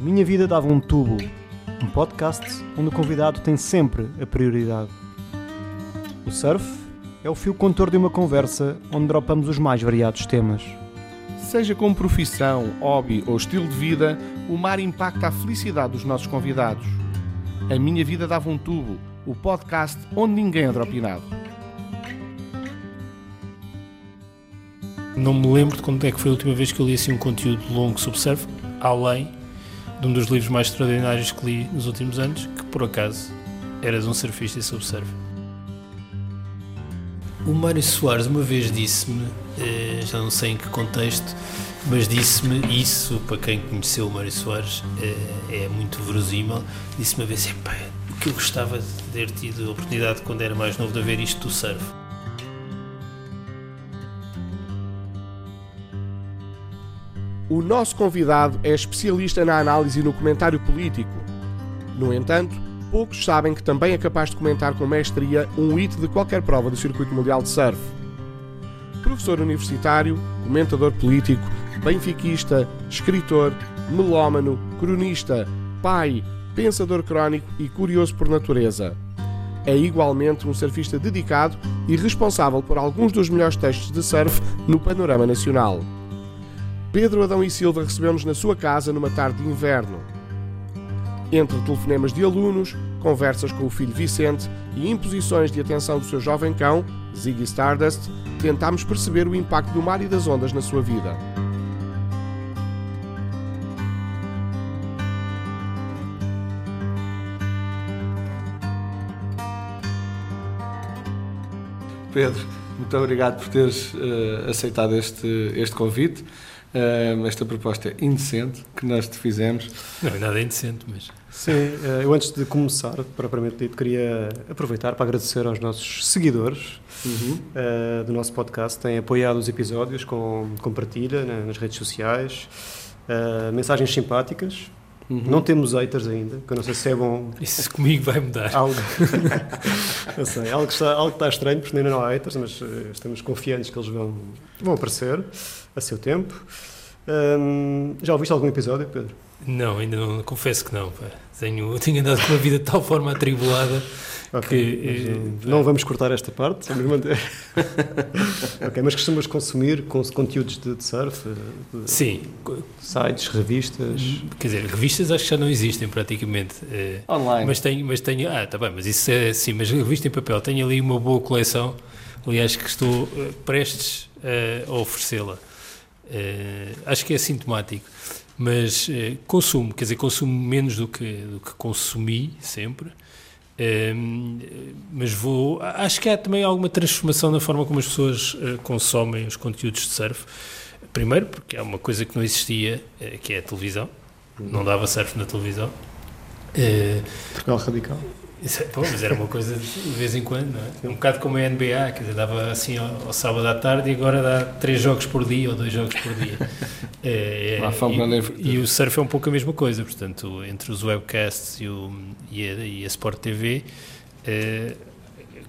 A minha vida dava um tubo, um podcast onde o convidado tem sempre a prioridade. O surf é o fio contor de uma conversa onde dropamos os mais variados temas. Seja como profissão, hobby ou estilo de vida, o mar impacta a felicidade dos nossos convidados. A minha vida dava um tubo, o podcast onde ninguém é dropinado. Não me lembro de quando é que foi a última vez que eu li assim um conteúdo longo sobre surf, além de um dos livros mais extraordinários que li nos últimos anos, que por acaso eras um surfista sobre surf. O Mário Soares uma vez disse-me, eh, já não sei em que contexto, mas disse-me isso, para quem conheceu o Mário Soares, é, é muito verosímil, disse-me uma vez, o que eu gostava de ter tido a oportunidade quando era mais novo de ver isto do surf. O nosso convidado é especialista na análise e no comentário político. No entanto, poucos sabem que também é capaz de comentar com mestria um hit de qualquer prova do Circuito Mundial de Surf. Professor universitário, comentador político, benfiquista, escritor, melómano, cronista, pai, pensador crónico e curioso por natureza. É igualmente um surfista dedicado e responsável por alguns dos melhores textos de surf no panorama nacional. Pedro Adão e Silva recebeu-nos na sua casa numa tarde de inverno. Entre telefonemas de alunos, conversas com o filho Vicente e imposições de atenção do seu jovem cão, Ziggy Stardust, tentámos perceber o impacto do mar e das ondas na sua vida. Pedro, muito obrigado por teres uh, aceitado este, este convite. Uh, esta proposta indecente que nós te fizemos. Não é nada indecente, mas. Sim, uh, eu antes de começar, propriamente dito, queria aproveitar para agradecer aos nossos seguidores uhum. uh, do nosso podcast. Têm apoiado os episódios com, com partilha né, nas redes sociais, mensagens simpáticas. Uhum. Não temos haters ainda, que eu não sei se é bom. Isso comigo vai mudar. Algo, eu sei, algo, está, algo está estranho, porque ainda não há haters, mas estamos confiantes que eles vão, vão aparecer a seu tempo. Um, já ouviste algum episódio, Pedro? Não, ainda não, confesso que não. Pá. Tenho, tenho andado com uma vida de tal forma atribulada okay, que. Mas, não vamos cortar esta parte, vamos manter. ok, mas costumas consumir com conteúdos de, de surf? De Sim. Sites, revistas? Quer dizer, revistas acho que já não existem praticamente. Eh, Online. Mas tenho, mas tenho. Ah, tá bem, mas isso é sim, mas revista em papel. Tenho ali uma boa coleção. Aliás, que estou prestes a oferecê-la. Uh, acho que é sintomático, mas uh, consumo, quer dizer, consumo menos do que, do que consumi sempre, uh, mas vou. Acho que há também alguma transformação na forma como as pessoas consomem os conteúdos de surf. Primeiro, porque há uma coisa que não existia, que é a televisão, não dava surf na televisão. Portugal Radical. Isso, é, pô, mas era uma coisa de vez em quando, não é? Um bocado como a NBA, quer dizer, dava assim ao, ao, sábado à tarde e agora dá três jogos por dia ou dois jogos por dia. É, é, e, e, o surf é um pouco a mesma coisa, portanto, entre os webcasts e, o, e, a, e a Sport TV, é,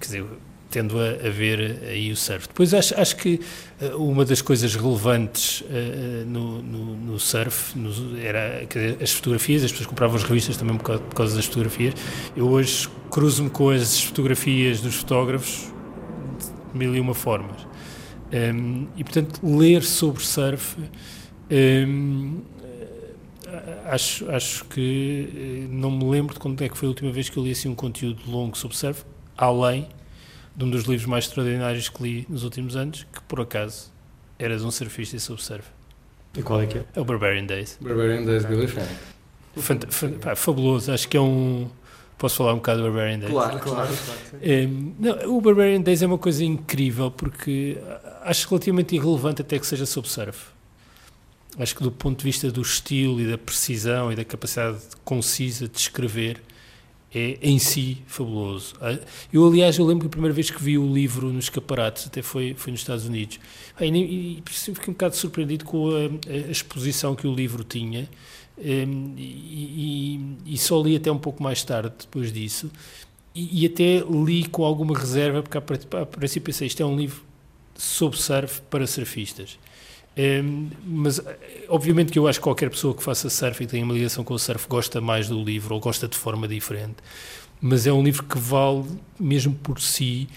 quer dizer, tendo a, a, ver aí o surf. Depois acho, acho que uh, uma das coisas relevantes uh, no, no, no, surf no, era dizer, as fotografias, as pessoas compravam as revistas também por causa, por causa das fotografias. Eu hoje cruzo-me com as fotografias dos fotógrafos de mil e uma formas. Um, e portanto, ler sobre surf. Um, acho, acho que não me lembro de quando é que foi a última vez que eu li assim um conteúdo longo sobre surf, além de um dos livros mais extraordinários que li nos últimos anos, que por acaso eras um surfista e sobre surf. E qual é que é? É o Barbarian Days. Barbarian Days, Billy Frank. Fabuloso, acho que é um. Posso falar um bocado do Barbarian Days? Claro, claro. é, não, o Barbarian Days é uma coisa incrível porque acho relativamente irrelevante até que seja sobre surf. Acho que do ponto de vista do estilo e da precisão e da capacidade concisa de escrever, é em si fabuloso. Ah, eu, aliás, eu lembro que a primeira vez que vi o livro nos escaparates, até foi, foi nos Estados Unidos, e, e, fiquei um bocado surpreendido com a, a exposição que o livro tinha, um, e, e, só li até um pouco mais tarde, depois disso, e, e até li com alguma reserva, porque a princípio pensei, isto é um livro sobre surf para surfistas. Mas, obviamente, que eu acho que qualquer pessoa que faça surf e tenha uma ligação com o surf gosta mais do livro ou gosta de forma diferente. Mas é um livro que vale mesmo por si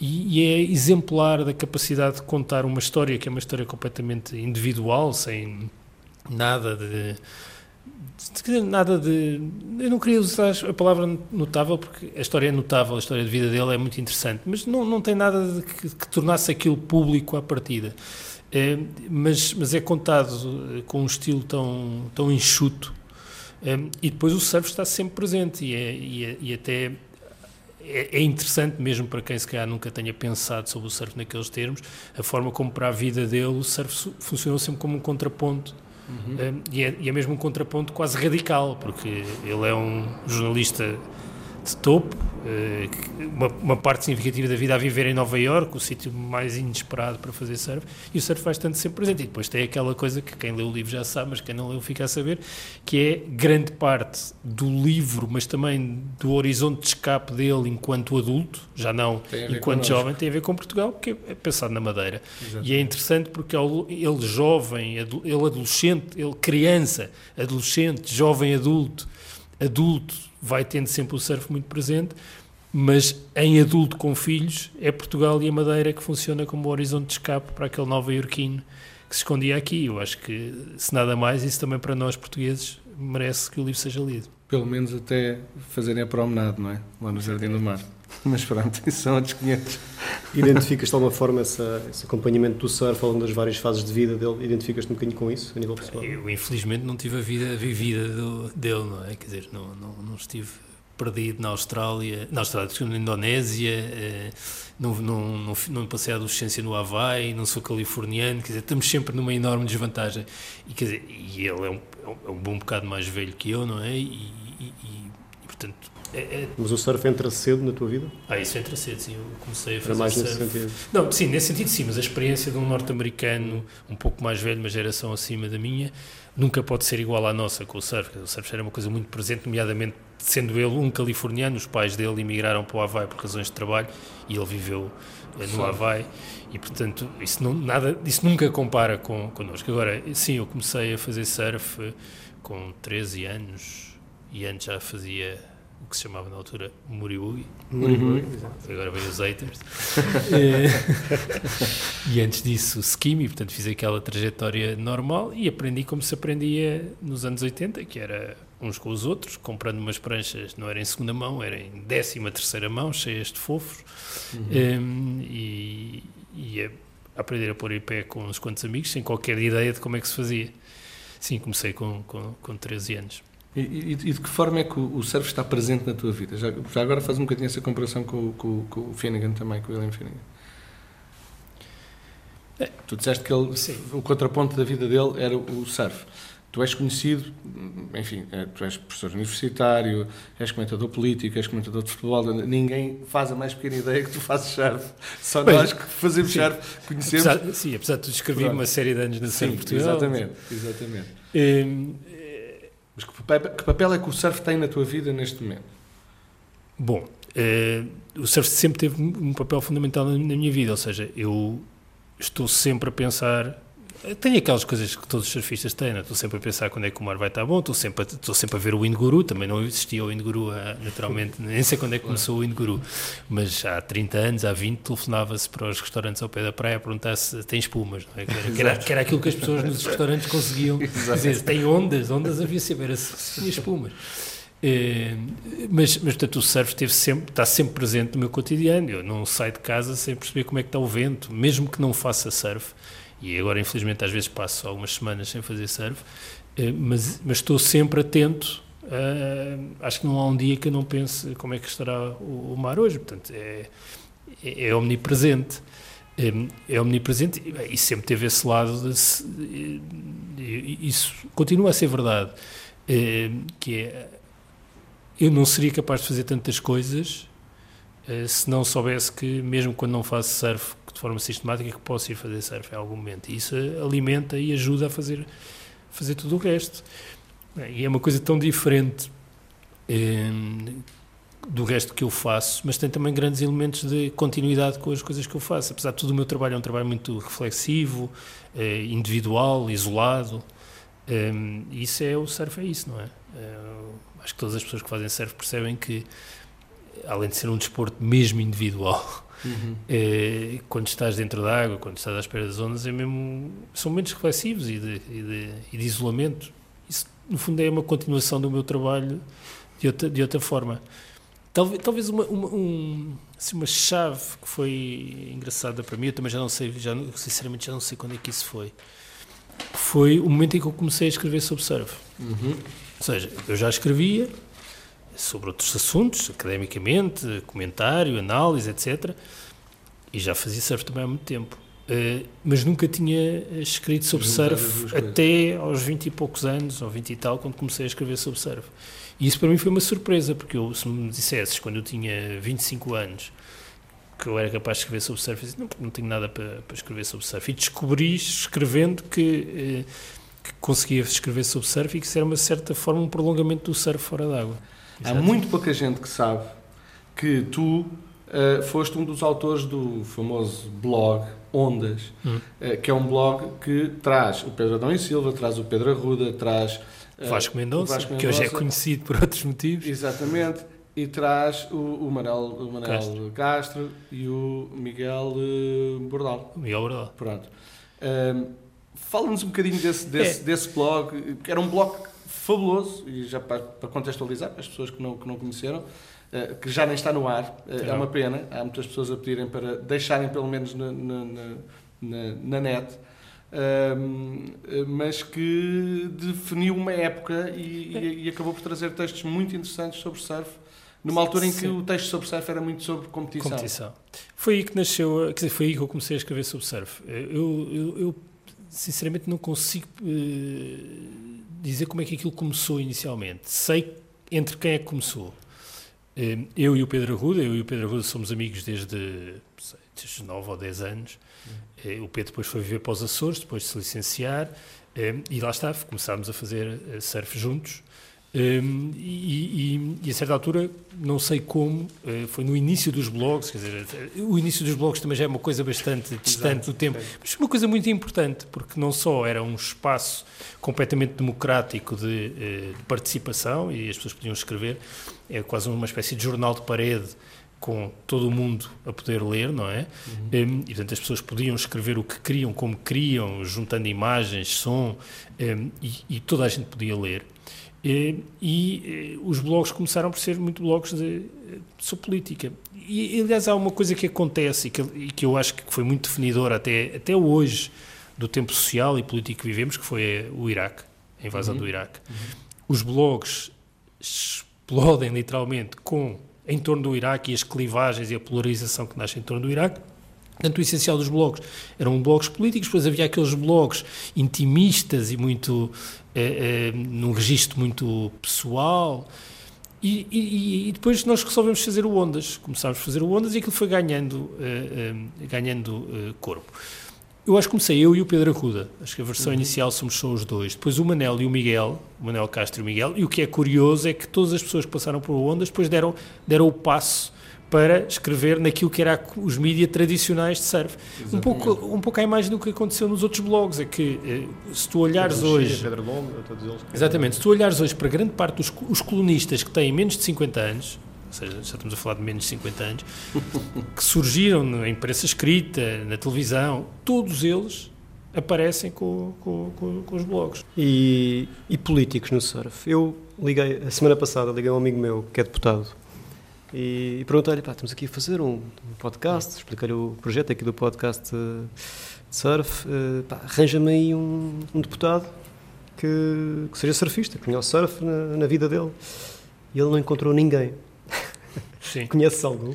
e, e é exemplar da capacidade de contar uma história que é uma história completamente individual, sem nada de nada de. Eu não queria usar a palavra notável, porque a história é notável, a história de vida dele é muito interessante, mas não, não tem nada de que, que tornasse aquilo público à partida. É, mas, mas é contado com um estilo tão, tão enxuto. É, e depois o surf está sempre presente, e, é, e, é, e até é, é, interessante mesmo para quem se calhar nunca tenha pensado sobre o surf naqueles termos, a forma como para a vida dele o surf funcionou sempre como um contraponto Uhum. e, é, e é mesmo um contraponto quase radical, porque ele é um jornalista de topo, eh, uma, uma, parte significativa da vida a viver em Nova Iorque, o sítio mais inesperado para fazer surf, e o surf vai estando sempre presente. E depois tem aquela coisa que quem lê o livro já sabe, mas quem não leu fica a saber, que é grande parte do livro, mas também do horizonte de escape dele enquanto adulto, já não enquanto jovem, tem a ver com Portugal, porque é pensado na Madeira. Exatamente. E é interessante porque ele jovem, ele adolescente, ele criança, adolescente, jovem adulto, adulto, vai tendo sempre o surf muito presente, mas em adulto com filhos é Portugal e a Madeira que funciona como horizonte de escape para aquele nova-iorquino que se escondia aqui. Eu acho que, se nada mais, isso também para nós portugueses merece que o livro seja lido. Pelo menos até fazerem a promenade, não é? Lá no Jardim do Mar. Mas pronto, isso são outros 500. Identificas de alguma forma essa, esse acompanhamento do surf ao longo das várias fases de vida dele? Identificas-te um bocadinho com isso, a nível pessoal? Eu, infelizmente, não tive a vida vivida do, dele, não é? Quer dizer, não, não, não estive perdido na Austrália, na Austrália, na Indonésia, eh, não, não, não, não, passei a adolescência no Havaí, não sou californiano, quer dizer, estamos sempre numa enorme desvantagem. E, quer dizer, e ele é um, é um bom bocado mais velho que eu, não é? E, e, e portanto, é, é... Mas o surf entra cedo na tua vida? Ah, isso entra cedo, sim. Eu comecei a fazer mais surf. nesse sentido? Não, sim, nesse sentido sim, mas a experiência de um norte-americano um pouco mais velho, uma geração acima da minha, nunca pode ser igual à nossa com o surf. O surf era uma coisa muito presente, nomeadamente sendo ele um californiano, os pais dele emigraram para o Havaí por razões de trabalho e ele viveu eh, no Havaí e portanto isso, não, nada, isso nunca compara com, connosco. Agora, sim, eu comecei a fazer surf com 13 anos e antes já fazia o que se chamava na altura Muribugi. Muribugi, Agora veio os haters. Eh, e antes disso, Skimi, portanto fiz aquela trajetória normal e aprendi como se aprendia nos anos 80, que era uns com os outros, comprando umas pranchas, não era em segunda mão, era em décima terceira mão, cheias de fofos, uhum. um, ehm, e, e a aprender a pôr em pé com uns quantos amigos, sem qualquer ideia de como é que se fazia. Sim, comecei com, com, com 13 anos. E, e, e, de que forma é que o, surf está presente na tua vida? Já, já agora faz um bocadinho essa comparação com, com, com o Finnegan também, com o William Finnegan. É. Tu disseste que ele, o contraponto da vida dele era o surf. Tu és conhecido, enfim, é, tu és professor universitário, és comentador político, és comentador de futebol, ninguém faz a mais pequena ideia que tu fazes surf. Só Bem, nós que fazemos sim. surf conhecemos. Apesar, sim, apesar de tu escrever uma série de anos na Surf Portugal. Exatamente, exatamente. Hum, mas que papel, que papel, é que o surf tem na tua vida neste momento? Bom, eh, o surf sempre teve um papel fundamental na minha vida, ou seja, eu estou sempre a pensar tenho aquelas coisas que todos os surfistas têm, né? estou sempre a pensar quando é que o mar vai estar bom, estou sempre a, estou sempre a ver o Wind Guru, também não existia o Wind Guru ah, naturalmente, nem sei quando é que começou o Wind Guru, mas há 30 anos, há 20, telefonava-se para os restaurantes ao pé da praia a perguntar se tem espumas, é? que, era, que, era, aquilo que as pessoas nos restaurantes conseguiam dizer, tem ondas, ondas havia era se tinha espumas. É, mas, mas, portanto, o surf sempre, está sempre presente no meu cotidiano. Eu não saio de casa sem perceber como é que está o vento, mesmo que não faça surf e agora infelizmente às vezes passo algumas semanas sem fazer surf, eh, mas, mas estou sempre atento. Acho que não há um dia que eu não pense como é que estará o, o mar hoje. Portanto, é, é, é omnipresente. É, omnipresente e sempre teve esse lado. De, isso continua a ser verdade. É, que é, eu não seria capaz de fazer tantas coisas eh, se não soubesse que, mesmo quando não faço surf de forma sistemática, que posso ir fazer surf em algum momento. E isso alimenta e ajuda a fazer, fazer tudo o resto. E é uma coisa tão diferente. Eh, do resto que eu faço, mas tem também grandes elementos de continuidade com as coisas que eu faço. Apesar de tudo, o meu trabalho é um trabalho muito reflexivo, eh, individual, isolado. Um, isso é o surf, é isso, não é? Acho que todas as pessoas que fazem surf percebem que, além de ser um desporto mesmo individual, uhum. é, quando estás dentro da água, quando estás à espera das ondas, é mesmo, são momentos reflexivos e de, e de, e de isolamento. Isso, no fundo, é uma continuação do meu trabalho de outra, de outra forma. Talvez, talvez uma, uma, um, assim, uma chave que foi engraçada para mim, eu também já não sei, já, sinceramente já não sei quando é que isso foi foi o momento em que eu comecei a escrever sobre surf. Uhum. Ou seja, eu já escrevia sobre outros assuntos, academicamente, comentário, análise, etc. E já fazia surf também há muito tempo. Uh, mas nunca tinha escrito sobre surf até aos 20 e poucos anos, ou 20 e tal, quando comecei a escrever sobre surf. E isso para mim foi uma surpresa, porque eu, se me dissesses, quando eu tinha 25 anos, que eu era capaz de escrever sobre surf, disse, não, não tenho nada para, para, escrever sobre surf. E descobri, escrevendo, que, eh, que, conseguia escrever sobre surf e que isso era, uma certa forma, um prolongamento do surf fora d'água. Há muito pouca gente que sabe que tu uh, foste um dos autores do famoso blog Ondas, hum. uh, que é um blog que traz o Pedro Adão e Silva, traz o Pedro Arruda, traz... Uh, Vasco Mendonça, que hoje é conhecido por outros motivos. Exatamente e traz o, o Manel, o Manel Castro. Castro. e o Miguel uh, Bordal. Miguel Bordal. Pronto. Fala-nos um bocadinho desse, desse, é. desse blog, que era um blog fabuloso, e já para, para contextualizar, para as pessoas que não, que não conheceram, uh, que já nem está no ar, uh, é uma pena, há muitas pessoas a pedirem para deixarem pelo menos na, na, na, na net, mas que definiu uma época e, e, e, acabou por trazer textos muito interessantes sobre surf numa altura em que Sim. o texto sobre surf era muito sobre competição. competição. Foi aí que nasceu, quer dizer, foi aí que eu comecei a escrever sobre surf. Eu, eu, eu sinceramente não consigo uh, dizer como é que aquilo começou inicialmente. Sei entre quem é que começou. Uh, eu e o Pedro Arruda, eu e o Pedro Arruda somos amigos desde, sei, desde 9 ou 10 anos. Uh, o Pedro depois foi viver para os Açores, depois de se licenciar, e lá está, começámos a fazer surf juntos. Um, e, e, a certa altura, não sei como, uh, foi no início dos blogs, quer dizer, o início dos blogs também já é uma coisa bastante distante do tempo, mas foi uma coisa muito importante, porque não só era um espaço completamente democrático de, uh, de participação e as pessoas podiam escrever, é quase uma espécie de jornal de parede com todo o mundo a poder ler, não é? Uhum. Um, e portanto as pessoas podiam escrever o que queriam, como queriam, juntando imagens, som, um, e, e toda a gente podia ler. E, e, os blogs começaram por ser muito blogs de, de sobre política. E, aliás, há uma coisa que acontece e que, e que eu acho que foi muito definidora até, até hoje do tempo social e político que vivemos, que foi o Iraque, a invasão uhum. do Iraque. Uhum. Os blogs explodem literalmente com em torno do Iraque e as clivagens e a polarização que nasce em torno do Iraque. Portanto, o essencial dos blogs eram blogs políticos, depois havia aqueles blogs intimistas e muito é, é, num registro muito pessoal. E, e, e, depois nós resolvemos fazer o Ondas, começámos a fazer o Ondas e aquilo foi ganhando, uh, uh, ganhando uh, corpo. Eu acho que comecei eu e o Pedro Arruda, acho que a versão uhum. inicial somos só os dois. Depois o Manel e o Miguel, o Manel Castro e o Miguel, e o que é curioso é que todas as pessoas que passaram por Ondas depois deram, deram o passo para escrever naquilo que era os mídias tradicionais de surf. Um pouco, um pouco a imagem do que aconteceu nos outros blogs, é que eh, se tu olhares Pedro hoje... Pedro Lombo, todos eles. Exatamente, se tu olhares hoje para grande parte dos os colunistas que têm menos de 50 anos, ou seja, já estamos a falar de menos de 50 anos, que surgiram na imprensa escrita, na televisão, todos eles aparecem com, com, com, com os blogs. E, e políticos no surf? Eu liguei, a semana passada, liguei a um amigo meu que é deputado e, e perguntei-lhe, pá, estamos aqui a fazer um, um podcast, expliquei-lhe o projeto aqui do podcast uh, de surf, uh, pá, arranja-me aí um, um deputado que, que, seja surfista, que conhece surf na, na, vida dele. E ele não encontrou ninguém. Sim. Conheces algum?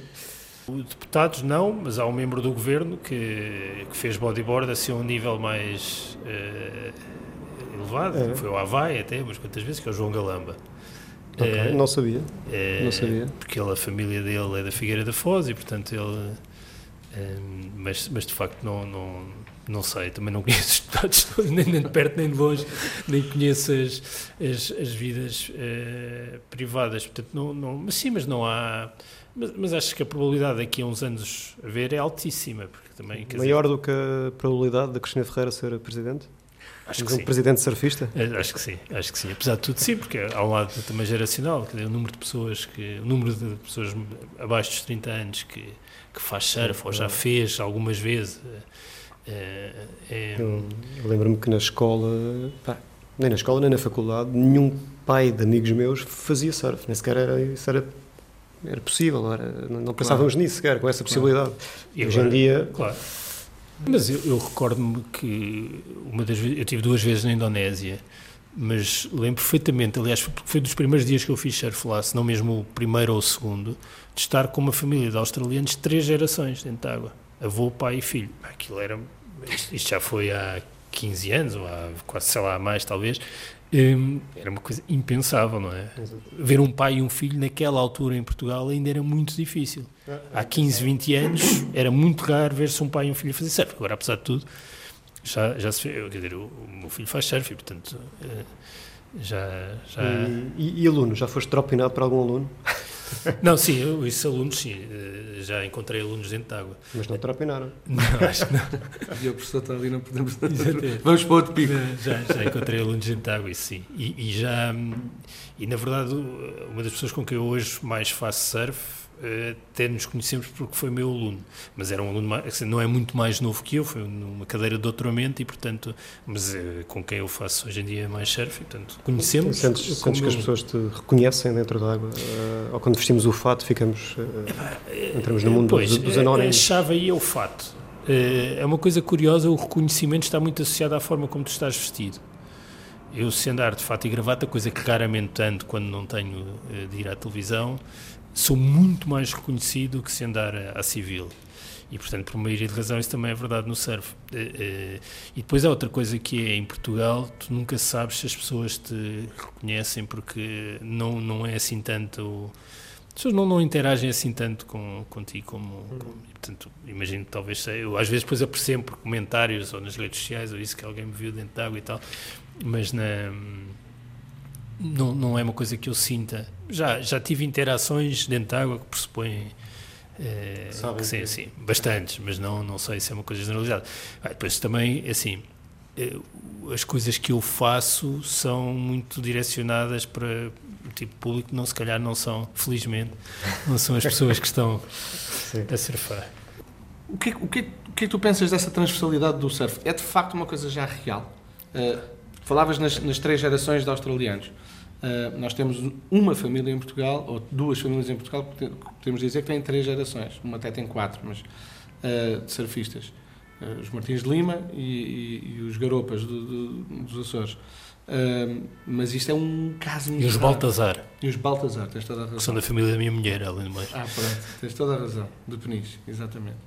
Deputados não, mas há um membro do governo que, que fez bodyboard assim a um nível mais uh, elevado, é. foi o Havaí até, umas quantas vezes, que é o João Galamba. Okay, é, não sabia. É, não sabia. Porque ele, a família dele é da Figueira da Foz e, portanto, ele. É, mas, mas de facto não, não, Não sei, também não conheço os todos, nem, nem de perto nem de longe, nem conheço as, as, as vidas uh, privadas. Portanto, não, não, mas sim, mas não há. Mas, mas, acho que a probabilidade daqui a uns anos a ver é altíssima. Porque também, Maior dizer, do que a probabilidade de Cristina Ferreira ser presidente? Acho que um sim. presidente surfista? É, acho que sim, acho que sim. Apesar de tudo, sim, porque há um lado também geracional, quer dizer, o número de pessoas que, o número de pessoas abaixo dos 30 anos que, que faz surf ou já fez algumas vezes. É, é... Eu, eu lembro-me que na escola, pá, nem na escola nem na faculdade, nenhum pai de amigos meus fazia surf, nem sequer era, isso era, era possível, era, não pensávamos claro. nisso sequer, com essa possibilidade. Claro. E hoje em dia. Claro mas eu, eu recordo-me que uma das eu tive duas vezes na Indonésia, mas lembro perfeitamente, aliás, foi dos primeiros dias que eu fiz surf lá, se não mesmo o primeiro ou o segundo, de estar com uma família de australianos três gerações dentro de água, avô, pai e filho. Aquilo era, isto, isto já foi há 15 anos, ou há quase, sei lá, mais talvez, Hum, era uma coisa impensável, não é? Ver um pai e um filho naquela altura em Portugal ainda era muito difícil. Há 15, 20 anos era muito raro ver-se um pai e um filho fazer surf. Agora, apesar de tudo, já, já se fez. Quer dizer, o, o meu filho faz surf, portanto, eh, já. já... E, e, e aluno? Já foste dropinado para algum aluno? Não, sim, eu, esses alunos, sim, eh, já encontrei alunos dentro de água. Mas não terapinaram? Não, acho que não. E o professor está ali, não podemos... Vamos para outro pico. Já, já encontrei alunos dentro de água, isso sim. E, e, já... E, na verdade, uma das pessoas com quem eu hoje mais faço surf até nos conhecemos porque foi meu aluno, mas era um aluno assim, não é muito mais novo que eu, foi numa cadeira de doutoramento e portanto, mas é, com quem eu faço hoje em dia mais surf, e, portanto, conhecemos. Sentes, sentes que as pessoas te reconhecem dentro da água? Uh, ou quando vestimos o fato ficamos, entramos no mundo pois, dos, dos anónimos? A chave aí é o fato. É uma coisa curiosa, o reconhecimento está muito associado à forma como tu estás vestido. Eu, se andar de fato e gravata, coisa que raramente ando quando não tenho de ir à televisão, sou muito mais reconhecido que se andar à civil. E, portanto, por maioria de razão, isso também é verdade no surf. Eh, eh, e depois há outra coisa que é, em Portugal, tu nunca sabes se as pessoas te reconhecem, porque não, não é assim tanto... As pessoas não, não interagem assim tanto com, contigo como... como portanto, imagino que talvez eu às vezes depois apercebo por comentários ou nas redes sociais ou isso que alguém me viu dentro de água e tal, mas na não, não é uma coisa que eu sinta. Já, já tive interações dentro da água que pressupõem é, que sim, sim, bastantes, mas não, não sei se é uma coisa generalizada. Ah, depois também, assim, eh, as coisas que eu faço são muito direcionadas para o tipo de público, não, se calhar não são, felizmente, não são as pessoas que estão sim. a surfar. O que, o, que, o que é que tu pensas dessa transversalidade do surf? É de facto uma coisa já real? Uh, falavas nas, nas três gerações de australianos. Uh, nós temos uma família em Portugal, ou duas famílias em Portugal, podemos dizer que têm três gerações, uma até tem quatro, mas uh, de surfistas. Uh, os Martins de Lima e, e, e os Garopas do, do, dos Açores. mas isto é um caso E os Baltazar. E os Baltazar, tens toda a razão. Que são da família da minha mulher, além do mais. Ah, pronto, tens toda a razão, do Peniche, exatamente.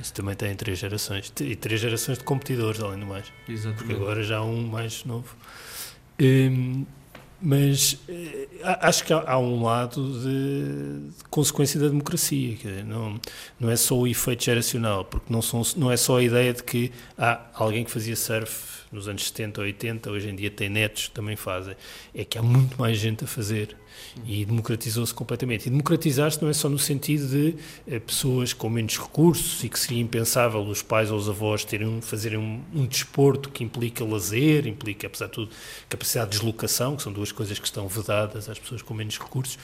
Isso também tem três gerações, e três gerações de competidores, além do mais. Exatamente. Porque agora já há um mais novo. Um, mas eh, acho que há, há um lado de, de, consequência da democracia, que não, não é só o efeito geracional, porque não, são, não é só a ideia de que há alguém que fazia surf nos anos 70 ou 80, hoje em dia tem netos que também fazem, é que há muito mais gente a fazer e democratizou-se completamente. E democratizar-se não é só no sentido de eh, pessoas com menos recursos e que seria impensável os pais ou os avós terem, fazerem um, um, desporto que implica lazer, implica, apesar de tudo, capacidade de deslocação, que são duas coisas que estão vedadas às pessoas com menos recursos,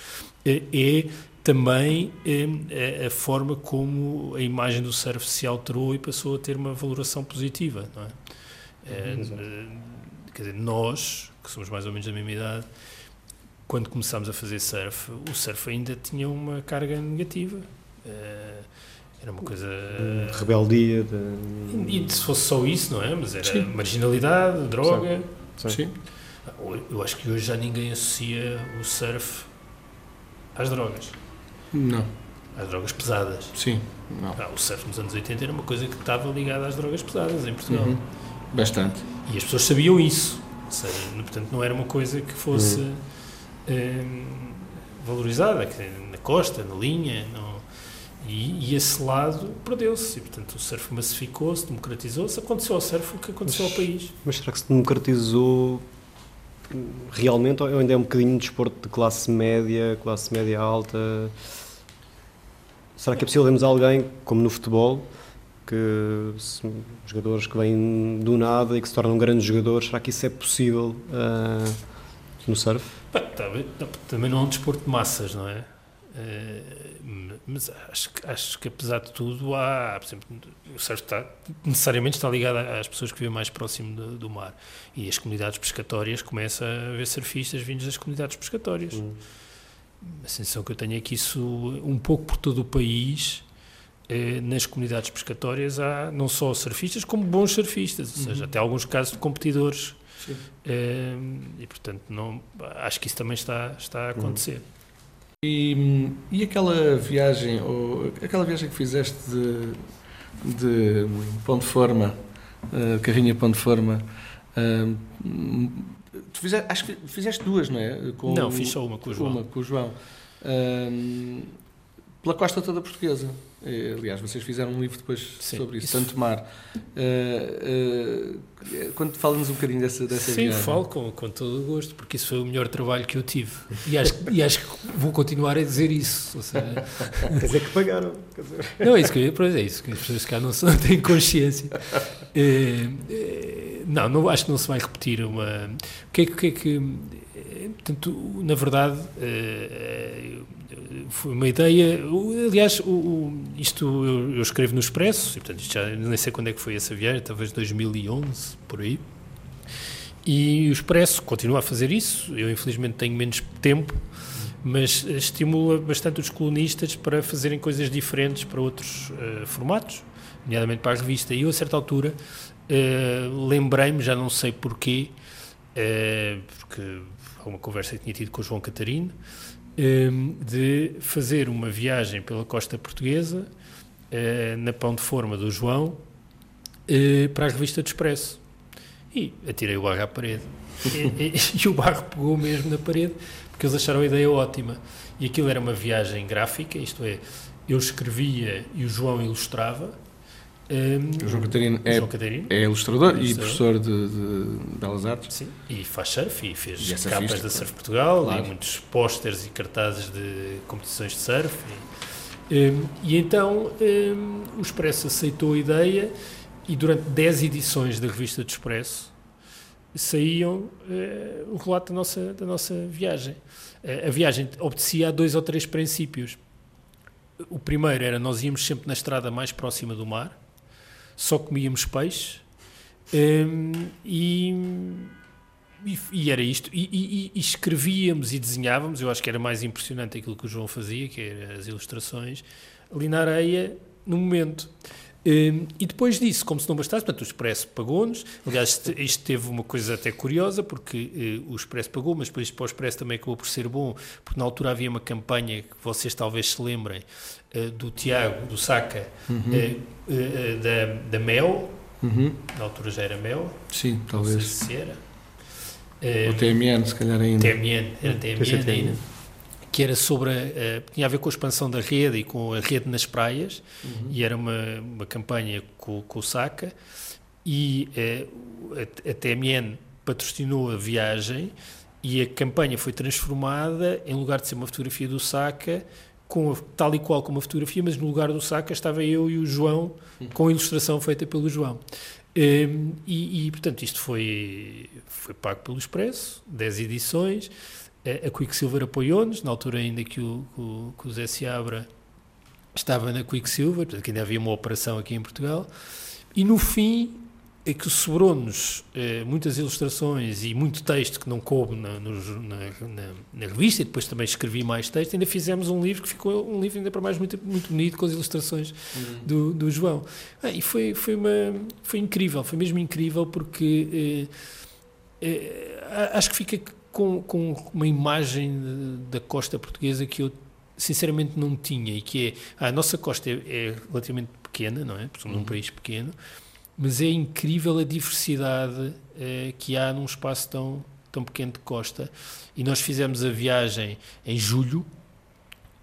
eh, é também é, a forma como a imagem do surf se alterou e passou a ter uma valoração positiva, não é? É quer dizer, nós, que somos mais ou menos da mesma idade, quando começámos a fazer surf, o surf ainda tinha uma carga negativa. Uh, era uma coisa. De rebeldia. De... E se fosse só isso, não é? Mas era Sim. marginalidade, droga. Sim. Sim. Eu acho que hoje já ninguém associa o surf às drogas. Não. Às drogas pesadas. Sim. Não. Ah, o surf nos anos 80 era uma coisa que estava ligada às drogas pesadas em Portugal. Uhum. Bastante. E as pessoas sabiam isso. Ou seja, portanto, não era uma coisa que fosse. Uhum. Ehm, valorizada, na costa, na linha, no, E, e esse lado perdeu-se. E, portanto, o surf massificou-se, democratizou-se. Aconteceu ao surf o que aconteceu mas, ao país. Mas será que se democratizou realmente ou ainda é um bocadinho de desporto de classe média, classe média alta? Será que é possível termos alguém, como no futebol, que jogadores que vêm do nada e que se tornam grandes jogadores, será que isso é possível uh, no surf? Também não é um desporto de massas, não é? Uh, mas acho, acho que apesar de tudo há, por exemplo, o surf está, necessariamente está ligado às pessoas que vivem mais próximo do, do mar e as comunidades pescatórias começa a haver surfistas vindos das comunidades pescatórias. Hum a sensação que eu tenho é que isso, um pouco por todo o país, eh, nas comunidades pescatórias, há não só surfistas, como bons surfistas, ou seja, uhum. até alguns casos de competidores. Eh, e, portanto, não, acho que isso também está, está a acontecer. Uhum. E, e aquela viagem, ou aquela viagem que fizeste de, de Ponte Forma, uh, Carrinha Ponte Forma, uh, Tu fizeste, acho que fizeste duas, não é? Com não, fiz só uma com o João. Uma com o João. Um, pela costa toda portuguesa. Aliás, vocês fizeram um livro depois Sim, sobre isso, isso, Tanto Mar. Uh, uh, quando fala-nos um bocadinho dessa, dessa Sim, viagem. falo com, com todo o gosto, porque isso foi o melhor trabalho que eu tive. E acho, e acho que vou continuar a dizer isso. Ou seja, Quer dizer que pagaram. Não, é isso que, eu, é isso que as pessoas cá não, não têm consciência. É, é, não, não, acho que não se vai repetir uma. O que é, que, é que. Portanto, na verdade. É, foi uma ideia. Aliás, o, o, isto eu, eu, escrevo no Expresso, e, portanto, já nem sei quando é que foi essa viagem, talvez 2011, por aí. E o Expresso continua a fazer isso. Eu, infelizmente, tenho menos tempo, mas estimula bastante os colunistas para fazerem coisas diferentes para outros uh, formatos, nomeadamente para a revista. E eu, a certa altura, uh, lembrei-me, já não sei porquê, uh, porque uma conversa que tinha tido com o João Catarino de fazer uma viagem pela costa portuguesa, eh, na pão de forma do João, eh, para a revista do Expresso. E atirei o barro à parede. e, e, e, o barro pegou mesmo na parede, porque eles acharam a ideia ótima. E aquilo era uma viagem gráfica, isto é, eu escrevia e o João ilustrava, um, o João Catarino, é, João Catarino é, ilustrador e professor de, de, Belas Artes. Sim, e faz surf e fez e capas da Surf Portugal claro. e muitos pósteres e cartazes de competições de surf. E, um, e então um, o Expresso aceitou a ideia e durante 10 edições da revista do Expresso saíam uh, o relato da nossa, da nossa viagem. Uh, a viagem obedecia a dois ou três princípios. O primeiro era nós íamos sempre na estrada mais próxima do mar, só comíamos peixe um, e, e, e, era isto. E, e, escrevíamos e desenhávamos, eu acho que era mais impressionante aquilo que o João fazia, que as ilustrações, ali na areia, no momento. Um, e depois disso, como se não bastasse, portanto, o Expresso pagou-nos. Aliás, isto teve uma coisa até curiosa, porque uh, o Expresso pagou, mas depois para o Expresso também acabou por ser bom, porque na altura havia uma campanha que vocês talvez se lembrem, uh, do Tiago, do Saca, uhum. uh, da, da Mel. Uhum. Na altura já era Mel. Sim, talvez. Não sei se era. o TMN, se calhar ainda. TMN, era TMN ainda que era sobre a, tinha a ver com a expansão da rede e com a rede nas praias uhum. e era uma, uma campanha com, com o Saca e eh, a, a TMN patrocinou a viagem e a campanha foi transformada em lugar de ser uma fotografia do Saca com a, tal e qual como a fotografia, mas no lugar do Saca estava eu e o João uhum. com a ilustração feita pelo João. Um, e, e, portanto, isto foi, foi pago pelo Expresso, 10 edições, a Quicksilver apoiou-nos, na altura ainda que o, o, que o Zé Seabra estava na Quicksilver, portanto, que ainda havia uma operação aqui em Portugal, e no fim é que sobrou-nos eh, muitas ilustrações e muito texto que não coube na, no, na, na, na, revista, e depois também escrevi mais texto, ainda fizemos um livro que ficou um livro ainda para mais muito, muito bonito com as ilustrações uhum. do, do João. Ah, e foi, foi, uma, foi incrível, foi mesmo incrível porque eh, eh, acho que fica com, com uma imagem da costa portuguesa que eu sinceramente não tinha e que é a nossa costa é, é relativamente pequena, não é? Porque somos uhum. um país pequeno, mas é incrível a diversidade eh, que há num espaço tão tão pequeno de costa e nós fizemos a viagem em julho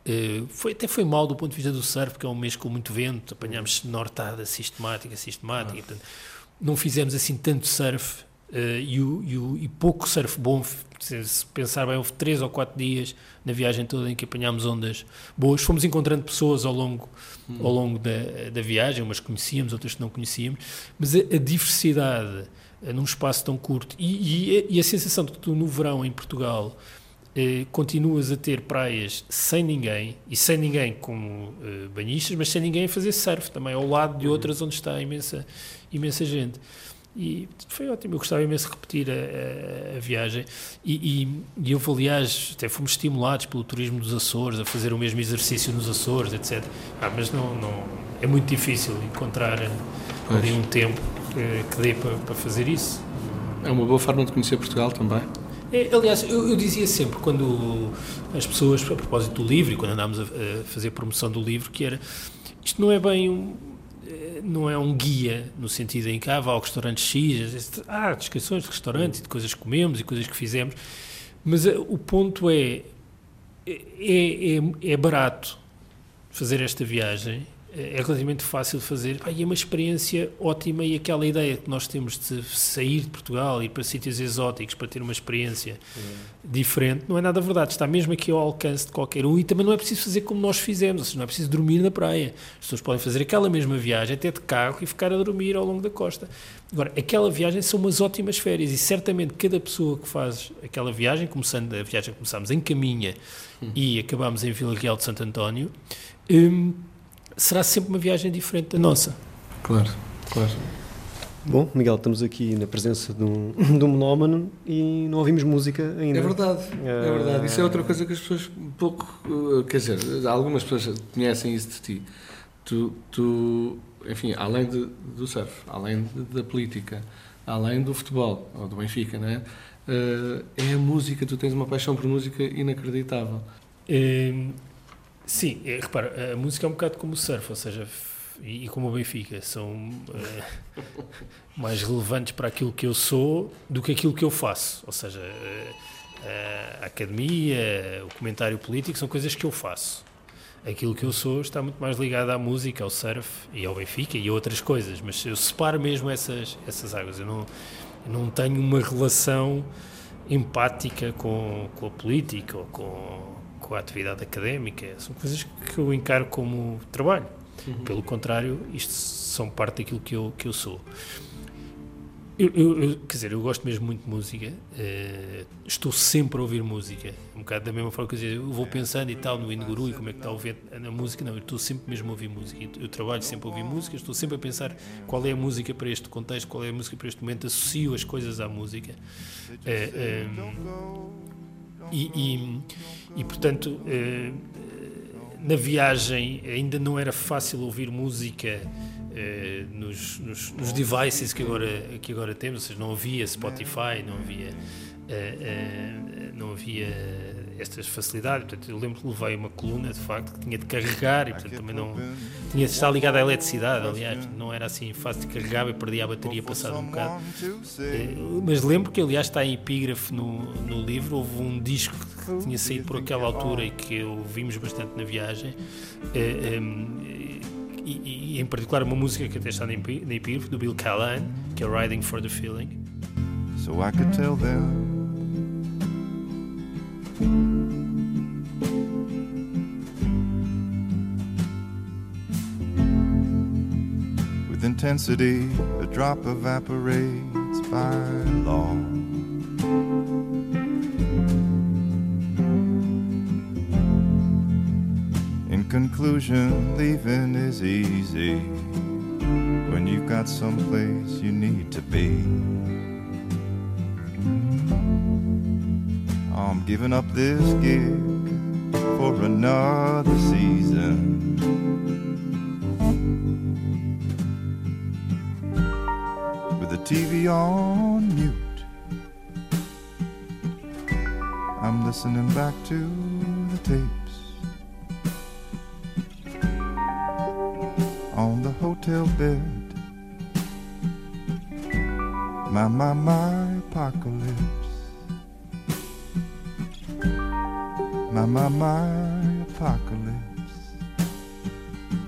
Uh, foi, até foi mal do ponto de vista do surf, porque é um mês com muito vento, apanhámos nortada sistemática, sistemática, ah. portanto, não fizemos assim tanto surf e, o, e, o, e, pouco surf bom. Se pensar bem, houve três ou quatro dias na viagem toda em que apanhámos ondas boas. Fomos encontrando pessoas ao longo, hum. ao longo da, da viagem, umas conhecíamos, outras que não conhecíamos, mas a, a diversidade uh, num espaço tão curto e, e, e, a sensação de que tu no verão em Portugal eh, continuas a ter praias sem ninguém e sem ninguém como eh, banhistas, mas sem ninguém a fazer surf também ao lado de outras onde está imensa, imensa gente. E foi ótimo, eu gostava imenso de repetir a, a, a viagem. E, e, e eu, aliás, até fomos estimulados pelo turismo dos Açores a fazer o mesmo exercício nos Açores, etc. Ah, mas não, não, é muito difícil encontrar eh, ali um tempo que, que dê para, para fazer isso. É uma boa forma de conhecer Portugal também. É, aliás, eu, eu, dizia sempre, quando as pessoas, a propósito do livro, e quando andámos a, a fazer promoção do livro, que era isto não é bem um, não é um guia no sentido em que ah, vá ao restaurante X, ah, descrições de restaurante, de coisas que comemos e coisas que fizemos, mas uh, o ponto é, é, é, é barato fazer esta viagem é relativamente fácil de fazer. E é uma experiência ótima e aquela ideia que nós temos de sair de Portugal e ir para sítios exóticos para ter uma experiência diferente não é nada verdade, está mesmo aqui ao alcance de qualquer um e também não é preciso fazer como nós fizemos, ou seja, não é preciso dormir na praia. As pessoas podem fazer aquela mesma viagem até de carro e ficar a dormir ao longo da costa. Agora, aquela viagem são umas ótimas férias e certamente cada pessoa que faz aquela viagem, começando a viagem que começámos em Caminha hum. e acabámos em Vila Real de Santo António hum, será sempre uma viagem diferente da nossa. Claro, claro. Bom, Miguel, estamos aqui na presença de um, de um melómano e não ouvimos música ainda. É verdade, é verdade. Isso é outra coisa que as pessoas pouco. Eh, quer dizer, algumas pessoas conhecem isso de ti. Tu, tu enfim, além de, do surf, além de, da política, além do futebol, ou do Benfica, não é? Uh, é a música, tu tens uma paixão por música inacreditável. É, Sim, é, repara, a música é um bocado como o surf, ou seja, e, e como o Benfica, são é, mais relevantes para aquilo que eu sou do que aquilo que eu faço. Ou seja, é, a academia, o comentário político são coisas que eu faço. Aquilo que eu sou está muito mais ligado à música, ao surf e ao Benfica e a outras coisas, mas eu separo mesmo essas, essas águas. Eu não, eu não tenho uma relação empática com, com a política ou com com a atividade académica, são coisas que eu encaro como trabalho. Uhum. Pelo contrário, isto são parte daquilo que eu, que eu sou. Eu, eu, eu, quer dizer, eu gosto mesmo muito de música, uh, estou sempre a ouvir música, um bocado da mesma forma que eu, vou pensando e tal no Indguru e como é que está a ouvir na música, não, eu estou sempre mesmo a ouvir música, eu trabalho sempre a ouvir música, estou sempre a pensar qual é a música para este contexto, qual é a música para este momento, associo as coisas à música. Uh, um, e, e, e portanto, eh, na viagem ainda não era fácil ouvir música eh, nos, nos, nos, devices que agora, que agora temos, ou seja, não havia Spotify, não havia, eh, não havia estas facilidades. Portanto, eu lembro que levei uma coluna, de facto, que tinha de carregar e, portanto, também não tinha de estar ligada à eletricidade. Aliás, não era assim fácil de carregar e perdia a bateria passado um bocado. Eh, mas lembro que, aliás, está em epígrafe no, no livro. Houve um disco que tinha saído por aquela altura e que ouvimos bastante na viagem. Eh, e, e, em particular uma música que até está na epígrafe do Bill Callahan, que é Riding for the Feeling. So I could tell them With intensity, a drop evaporates by law. In conclusion, leaving is easy when you've got someplace you need to be. I'm giving up this gig for another season. With the TV on mute, I'm listening back to the tapes on the hotel bed. My, my, my apocalypse. My, my, my apocalypse.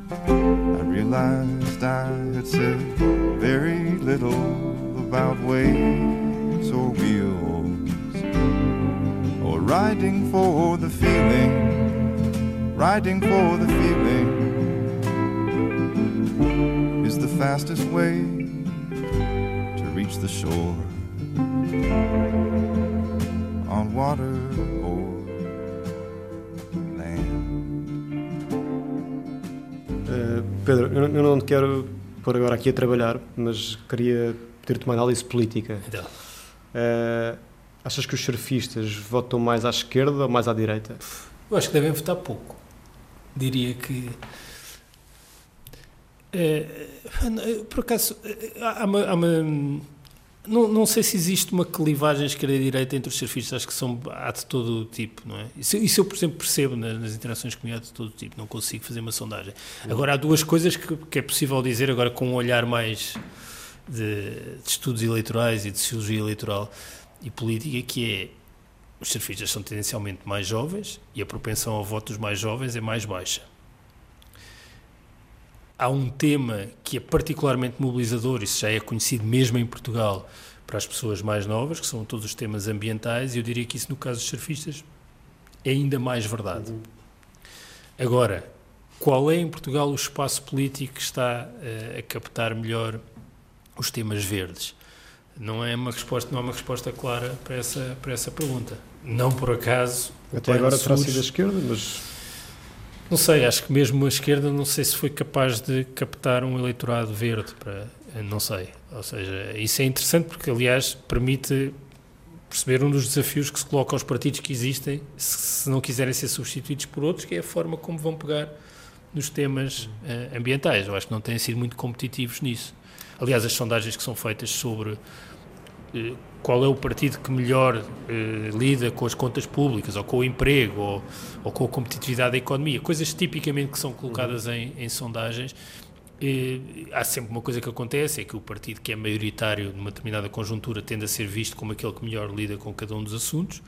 I realized I had said very little about waves or wheels or riding for the feeling, riding for the feeling is the fastest way to reach the shore on water Pedro, eu, eu não te quero pôr agora aqui a trabalhar, mas queria pedir-te uma análise política. Então. Uh, achas que os surfistas votam mais à esquerda ou mais à direita? Eu acho que devem votar pouco. Diria que. É, por acaso, há uma, há uma não, não sei se existe uma clivagem esquerda e direita entre os surfistas, acho que são, há de todo o tipo, não é? Isso, isso eu, por exemplo, percebo nas, nas interações comigo, há de todo o tipo, não consigo fazer uma sondagem. Agora, há duas coisas que, que é possível dizer, agora com um olhar mais de, de estudos eleitorais e de sociologia eleitoral e política, que é os surfistas são tendencialmente mais jovens e a propensão ao voto dos mais jovens é mais baixa. Há um tema que é particularmente mobilizador, isso já é conhecido mesmo em Portugal, para as pessoas mais novas, que são todos os temas ambientais, e eu diria que isso, no caso dos surfistas, é ainda mais verdade. Agora, qual é em Portugal o espaço político que está uh, a captar melhor os temas verdes? Não é uma resposta, não é uma resposta clara para essa, para essa pergunta. Não por acaso. Até agora terá sido a esquerda, mas não sei, acho que mesmo a esquerda não sei se foi capaz de captar um eleitorado verde para não sei. Ou seja, isso é interessante porque aliás permite perceber um dos desafios que se coloca aos partidos que existem, se não quiserem ser substituídos por outros, que é a forma como vão pegar nos temas uh, ambientais. Eu acho que não têm sido muito competitivos nisso. Aliás, as sondagens que são feitas sobre qual é o partido que melhor eh, lida com as contas públicas, ou com o emprego, ou, ou, com a competitividade da economia, coisas tipicamente que são colocadas uhum. em, em, sondagens. Eh, há sempre uma coisa que acontece, é que o partido que é maioritário numa determinada conjuntura tende a ser visto como aquele que melhor lida com cada um dos assuntos.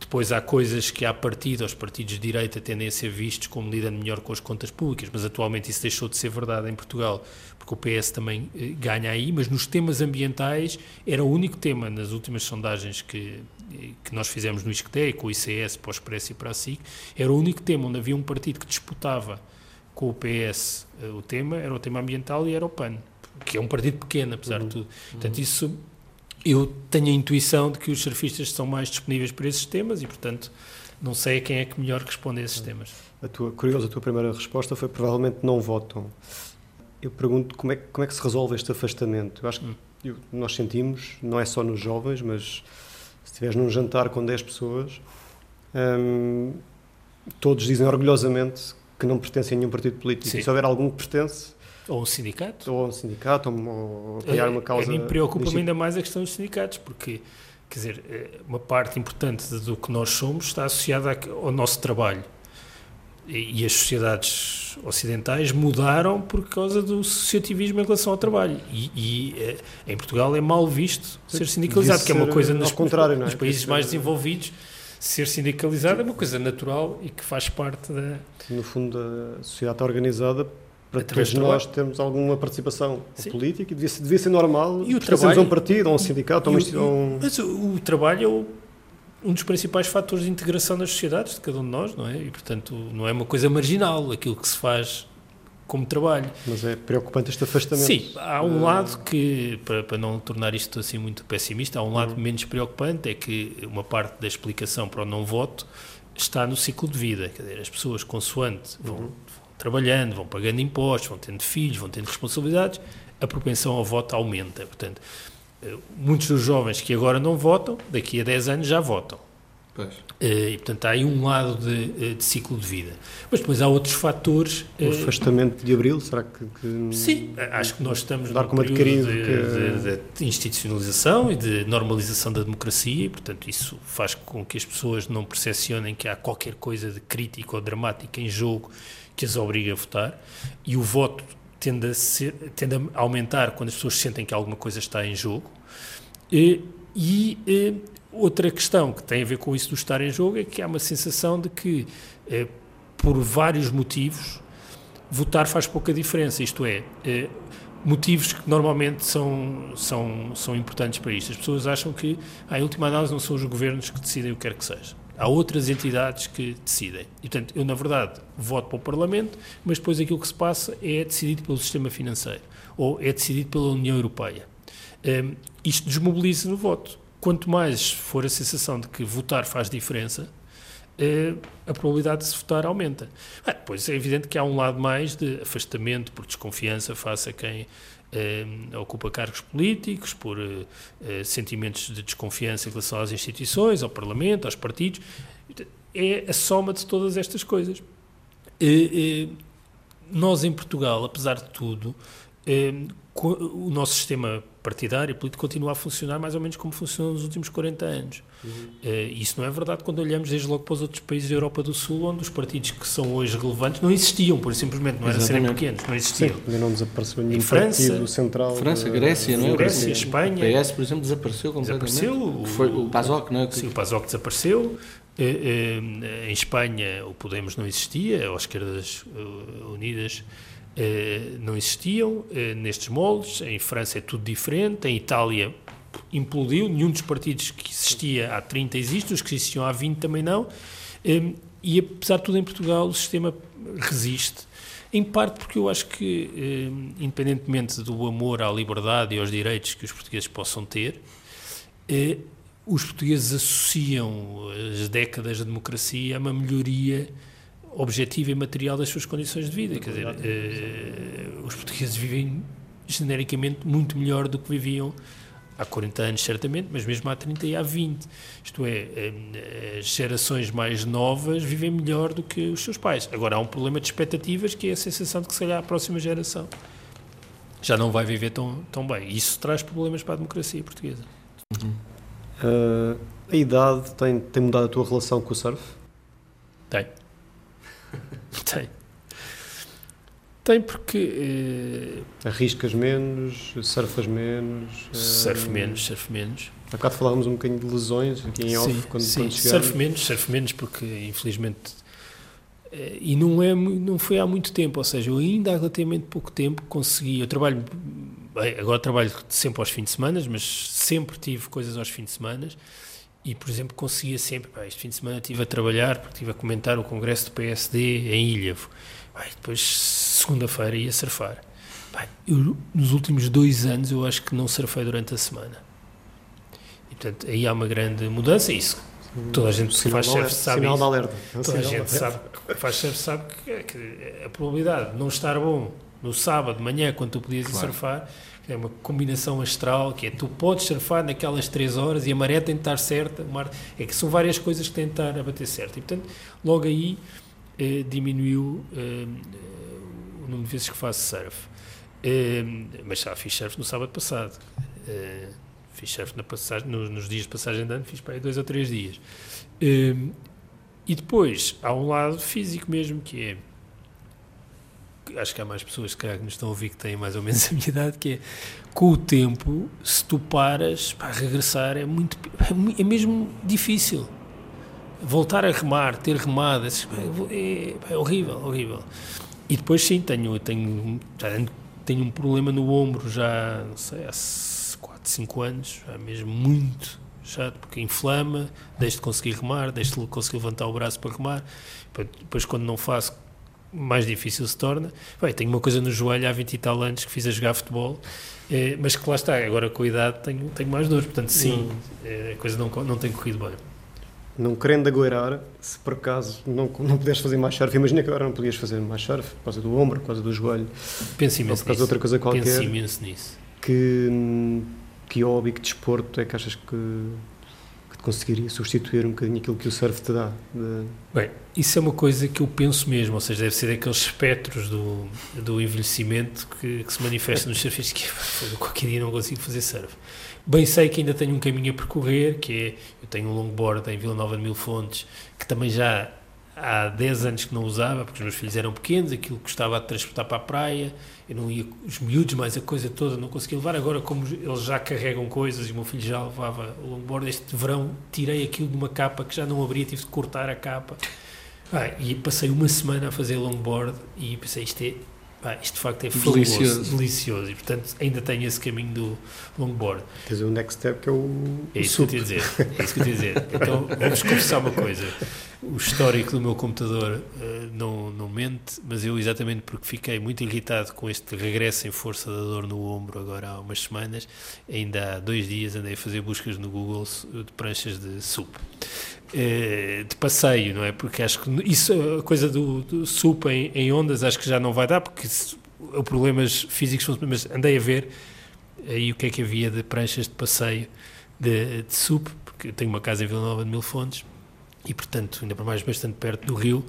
Depois há coisas que, à partida, os partidos de direita tendem a ser vistos como lidando melhor com as contas públicas, mas atualmente isso deixou de ser verdade em Portugal, porque o PS também eh, ganha aí. Mas nos temas ambientais, era o único tema nas últimas sondagens que, eh, que nós fizemos no ISCTE, com o ICS, para o Expresso e para a SIC, era o único tema onde havia um partido que disputava com o PS eh, o tema, era o tema ambiental e era o PAN, que é um partido pequeno, apesar uhum. de tudo. Portanto, isso eu tenho a intuição de que os surfistas são mais disponíveis para esses temas e, portanto, não sei quem é que melhor responde a esses temas. A tua, curioso, a tua primeira resposta foi provavelmente não votam. Eu pergunto como é, como é que se resolve este afastamento. Eu acho que hum. eu, nós sentimos, não é só nos jovens, mas se estiveres num jantar com 10 pessoas, hum, todos dizem orgulhosamente que não pertencem a nenhum partido político. Sim. Se houver algum que pertence, ou um sindicato. Ou um sindicato, ou apoiar uma causa. A mim preocupa-me ainda mais a questão dos sindicatos, porque, quer dizer, eh, uma parte importante do que nós somos está associada ao nosso trabalho. E, as sociedades ocidentais mudaram por causa do associativismo em relação ao trabalho. E, e eh, em Portugal é mal visto ser sindicalizado, que é uma coisa nos, contrário, não é? nos países mais desenvolvidos ser sindicalizado é uma coisa natural e que faz parte da. No fundo, a sociedade está organizada para todos nós temos alguma participação política e devia ser, devia ser normal e o trabalho, um partido, ou um sindicato, ou um... Mas o, o trabalho é o, um dos principais fatores de integração das sociedades de cada um de nós, não é? E, portanto, não é uma coisa marginal aquilo que se faz como trabalho. Mas é preocupante este afastamento. Sim, há um lado que, para, para não tornar isto assim muito pessimista, há um lado uhum. menos preocupante, é que uma parte da explicação para o não voto está no ciclo de vida. Quer dizer, as pessoas, consoante, vão, uhum trabalhando, vão pagando impostos, vão tendo filhos, vão tendo responsabilidades, a propensão ao voto aumenta. Portanto, eh, muitos dos jovens que agora não votam, daqui a 10 anos já votam. Pois. Eh, e, portanto, há aí um lado de, eh, de, ciclo de vida. Mas depois há outros fatores. O afastamento de abril, será que. que sim, acho que nós estamos num período de, que... de, de, institucionalização e de normalização da democracia, e, portanto, isso faz com que as pessoas não percepcionem que há qualquer coisa de crítico ou dramático em jogo que as obriga a votar e o voto tende a, ser, tende a aumentar quando as pessoas sentem que alguma coisa está em jogo. E, e, outra questão que tem a ver com isso do estar em jogo é que há uma sensação de que por vários motivos, votar faz pouca diferença. Isto é, eh, motivos que normalmente são, são, são importantes para isto. As pessoas acham que, ah, em última análise, não são os governos que decidem o que quer que seja. Há outras entidades que decidem. E, portanto, eu, na verdade, voto para o Parlamento, mas depois aquilo que se passa é decidido pelo sistema financeiro ou é decidido pela União Europeia. Um, isto desmobiliza no voto. Quanto mais for a sensação de que votar faz diferença, eh, a probabilidade de se votar aumenta. Ah, pois é evidente que há um lado mais de afastamento por desconfiança face a quem eh, ocupa cargos políticos, por eh, sentimentos de desconfiança em relação às instituições, ao Parlamento, aos partidos. É a soma de todas estas coisas. nós, em Portugal, apesar de tudo, o nosso sistema partidário e político continua a funcionar mais ou menos como funcionou nos últimos 40 anos. Uhum. Uh, isso não é verdade quando olhamos desde logo para os outros países da Europa do Sul, onde os partidos que são hoje relevantes não existiam, por simplesmente, não eram serem pequenos, não existiam. Sim, não desapareceu nenhum França, partido central. França, Grécia, não é? Grécia, Espanha. O PS, por exemplo, desapareceu completamente. Desapareceu. Foi o PASOK, não é? Sim, o PASOK desapareceu. Eh, em Espanha o Podemos não existia, ou as esquerdas unidas eh, não existiam eh, nestes moldes. Em França é tudo diferente. Em Itália implodiu. Nenhum dos partidos que existia há 30 existe, os que existiam há 20 também não. Eh, e apesar de tudo, em Portugal o sistema resiste. Em parte porque eu acho que, independentemente do amor à liberdade e aos direitos que os portugueses possam ter, os portugueses associam as décadas de democracia a uma melhoria objetiva e material das suas condições de vida. Quer dizer, uh, os portugueses vivem genericamente muito melhor do que viviam há 40 anos, certamente, mas mesmo há 30 e há 20. Isto é, eh, as gerações mais novas vivem melhor do que os seus pais. Agora, há um problema de expectativas que é a sensação de que, se calhar, a próxima geração já não vai viver tão, tão bem. Isso traz problemas para a democracia portuguesa. Uhum. Uh, a idade tem, tem mudado a tua relação com o surf? Tem. Tem. Tem porque. Eh, Arriscas menos, surfas menos. Surf eh, menos, surf menos. Há bocado falávamos um bocadinho de lesões aqui em off sim, quando, sim. quando surf menos, surf menos porque infelizmente. Eh, e não, é, não foi há muito tempo, ou seja, eu ainda há relativamente pouco tempo consegui. Eu trabalho. Agora trabalho sempre aos fins de semana, mas sempre tive coisas aos fins de semana e, por exemplo, conseguia sempre, pá, este fim de semana estive a trabalhar, porque estive a comentar o congresso do PSD em Ilhavo, pá, depois segunda-feira ia surfar. Pá, eu, nos últimos dois anos eu acho que não surfei durante a semana. E, portanto, aí há uma grande mudança, isso toda a gente que faz surf sabe sinal isso. De alerta. Toda a gente sabe que faz surf sabe que, que, a probabilidade de não estar bom no sábado de manhã, quando tu podias ir claro. surfar, é uma combinação astral, que é tu podes surfar naquelas três horas e a maré tem de estar certa, mar, é que são várias coisas que têm de estar a bater certo. E, portanto, logo aí eh, diminuiu eh, o número de vezes que faço surf. Eh, mas já fiz surf no sábado passado. Eh, fiz surf na passagem, nos, nos, dias de passagem de ano, fiz para aí dois ou três dias. Eh, e depois, há um lado físico mesmo, que é acho que há mais pessoas que nos estão a ouvir que têm mais ou menos a minha idade, que é com o tempo, se tu paras, para regressar é muito é, é mesmo difícil. Voltar a remar, ter remadas, é, é, horrível, horrível. E depois sim, tenho, tenho, tenho um problema no ombro já, não sei, há 4, 5 anos, já mesmo muito chato, porque inflama, deixo de conseguir remar, deixo de conseguir levantar o braço para remar. Depois, quando não faço, mais difícil se torna. Bem, tenho uma coisa no joelho há 20 e tal anos que fiz a jogar futebol, eh, mas que lá está, agora com a idade tenho, tenho mais dores, portanto sim, eh, a coisa não, não tem corrido bem. Não querendo agoirar, se por acaso não, não puderes fazer mais surf, imagina que agora não podias fazer mais surf por causa do ombro, por causa do joelho, Pense imenso ou por causa nisso. de outra coisa qualquer. Pense imenso nisso. Que, que hobby, que desporto é que achas que conseguiria substituir um bocadinho aquilo que o surf te dá. De... Bem, isso é uma coisa que eu penso mesmo, ou seja, deve ser daqueles espectros do, do envelhecimento que, que se manifesta nos surfistas que qualquer dia não consigo fazer surf. Bem sei que ainda tenho um caminho a percorrer, que é, eu tenho um longboard em Vila Nova de Mil Fontes, que também já há 10 anos que não usava, porque os meus filhos eram pequenos, aquilo gostava de transportar para a praia, eu não ia, os miúdos, mais a coisa toda, não conseguia levar. Agora, como eles já carregam coisas e o meu filho já levava o longboard, este verão tirei aquilo de uma capa que já não abria, tive de cortar a capa. Ah, e passei uma semana a fazer longboard e pensei, isto é Pá, isto de facto é delicioso, delicioso. delicioso e portanto ainda tenho esse caminho do longboard. Quer dizer, o next step que é o. É isso que eu dizer. É isso que eu te dizer. Então vamos confessar uma coisa. O histórico do meu computador uh, não, não mente, mas eu, exatamente porque fiquei muito irritado com este regresso em força da dor no ombro agora há umas semanas, ainda há dois dias andei a fazer buscas no Google de pranchas de SUP. Eh, de passeio, não é? Porque acho que isso, a coisa do, do SUP em, em, ondas, acho que já não vai dar, porque o problemas físicos mas andei a ver aí o que é que havia de pranchas de passeio de, de SUP, porque eu tenho uma casa em Vila Nova de Mil Fontes e, portanto, ainda para mais bastante perto do rio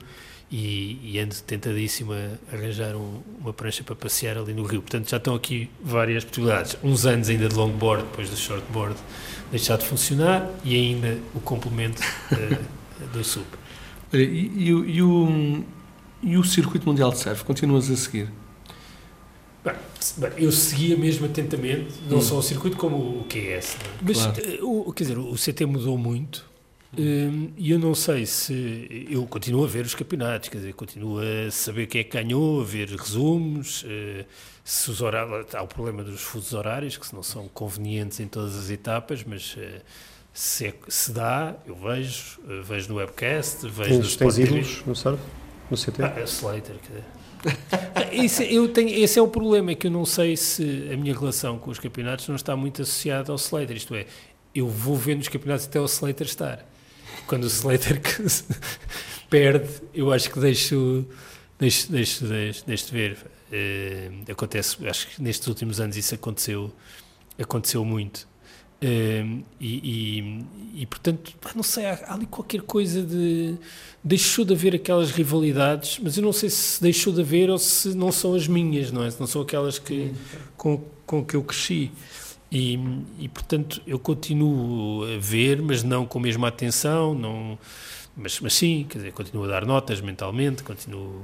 e, e ando tentadíssimo a arranjar um, uma prancha para passear ali no rio. Portanto, já estão aqui várias possibilidades. Uns anos ainda de longboard, depois do shortboard deixar de funcionar e ainda o complemento uh, do SUP. Olha, e, e, e, o, e o circuito mundial de surf, continuas a seguir? Bem, eu seguia mesmo atentamente, não hum. só o circuito como o QS. É? Mas, claro. Eh, o, quer dizer, o CT mudou muito e eu não sei se. Eu continuo a ver os campeonatos, quer dizer, continuo a saber quem é que ganhou, a ver resumos. Uh, se os horários, há o problema dos fusos horários, que não são convenientes em todas as etapas, mas uh, se, é, se dá, eu vejo, uh, vejo no webcast, vejo tens, no Tens ídolos no surf? No CT? Ah, é Slater. Que... esse, eu tenho, esse é o problema, é que eu não sei se a minha relação com os campeonatos não está muito associada ao Slater, isto é, eu vou ver nos campeonatos até o Slater estar. Quando o Slater perde, eu acho que deixo, deixo, deixo, deixo, deixo de ver. Uh, acontece, acho que nestes últimos anos isso aconteceu, aconteceu muito. Uh, e, e, e, portanto, não sei, há, há, ali qualquer coisa de. Deixou de haver aquelas rivalidades, mas eu não sei se deixou de haver ou se não são as minhas, não é? Se não são aquelas que, com, com que eu cresci. E, e portanto, eu continuo a ver, mas não com a mesma atenção, não mas, mas sim, quer dizer, continuo a dar notas mentalmente, continuo...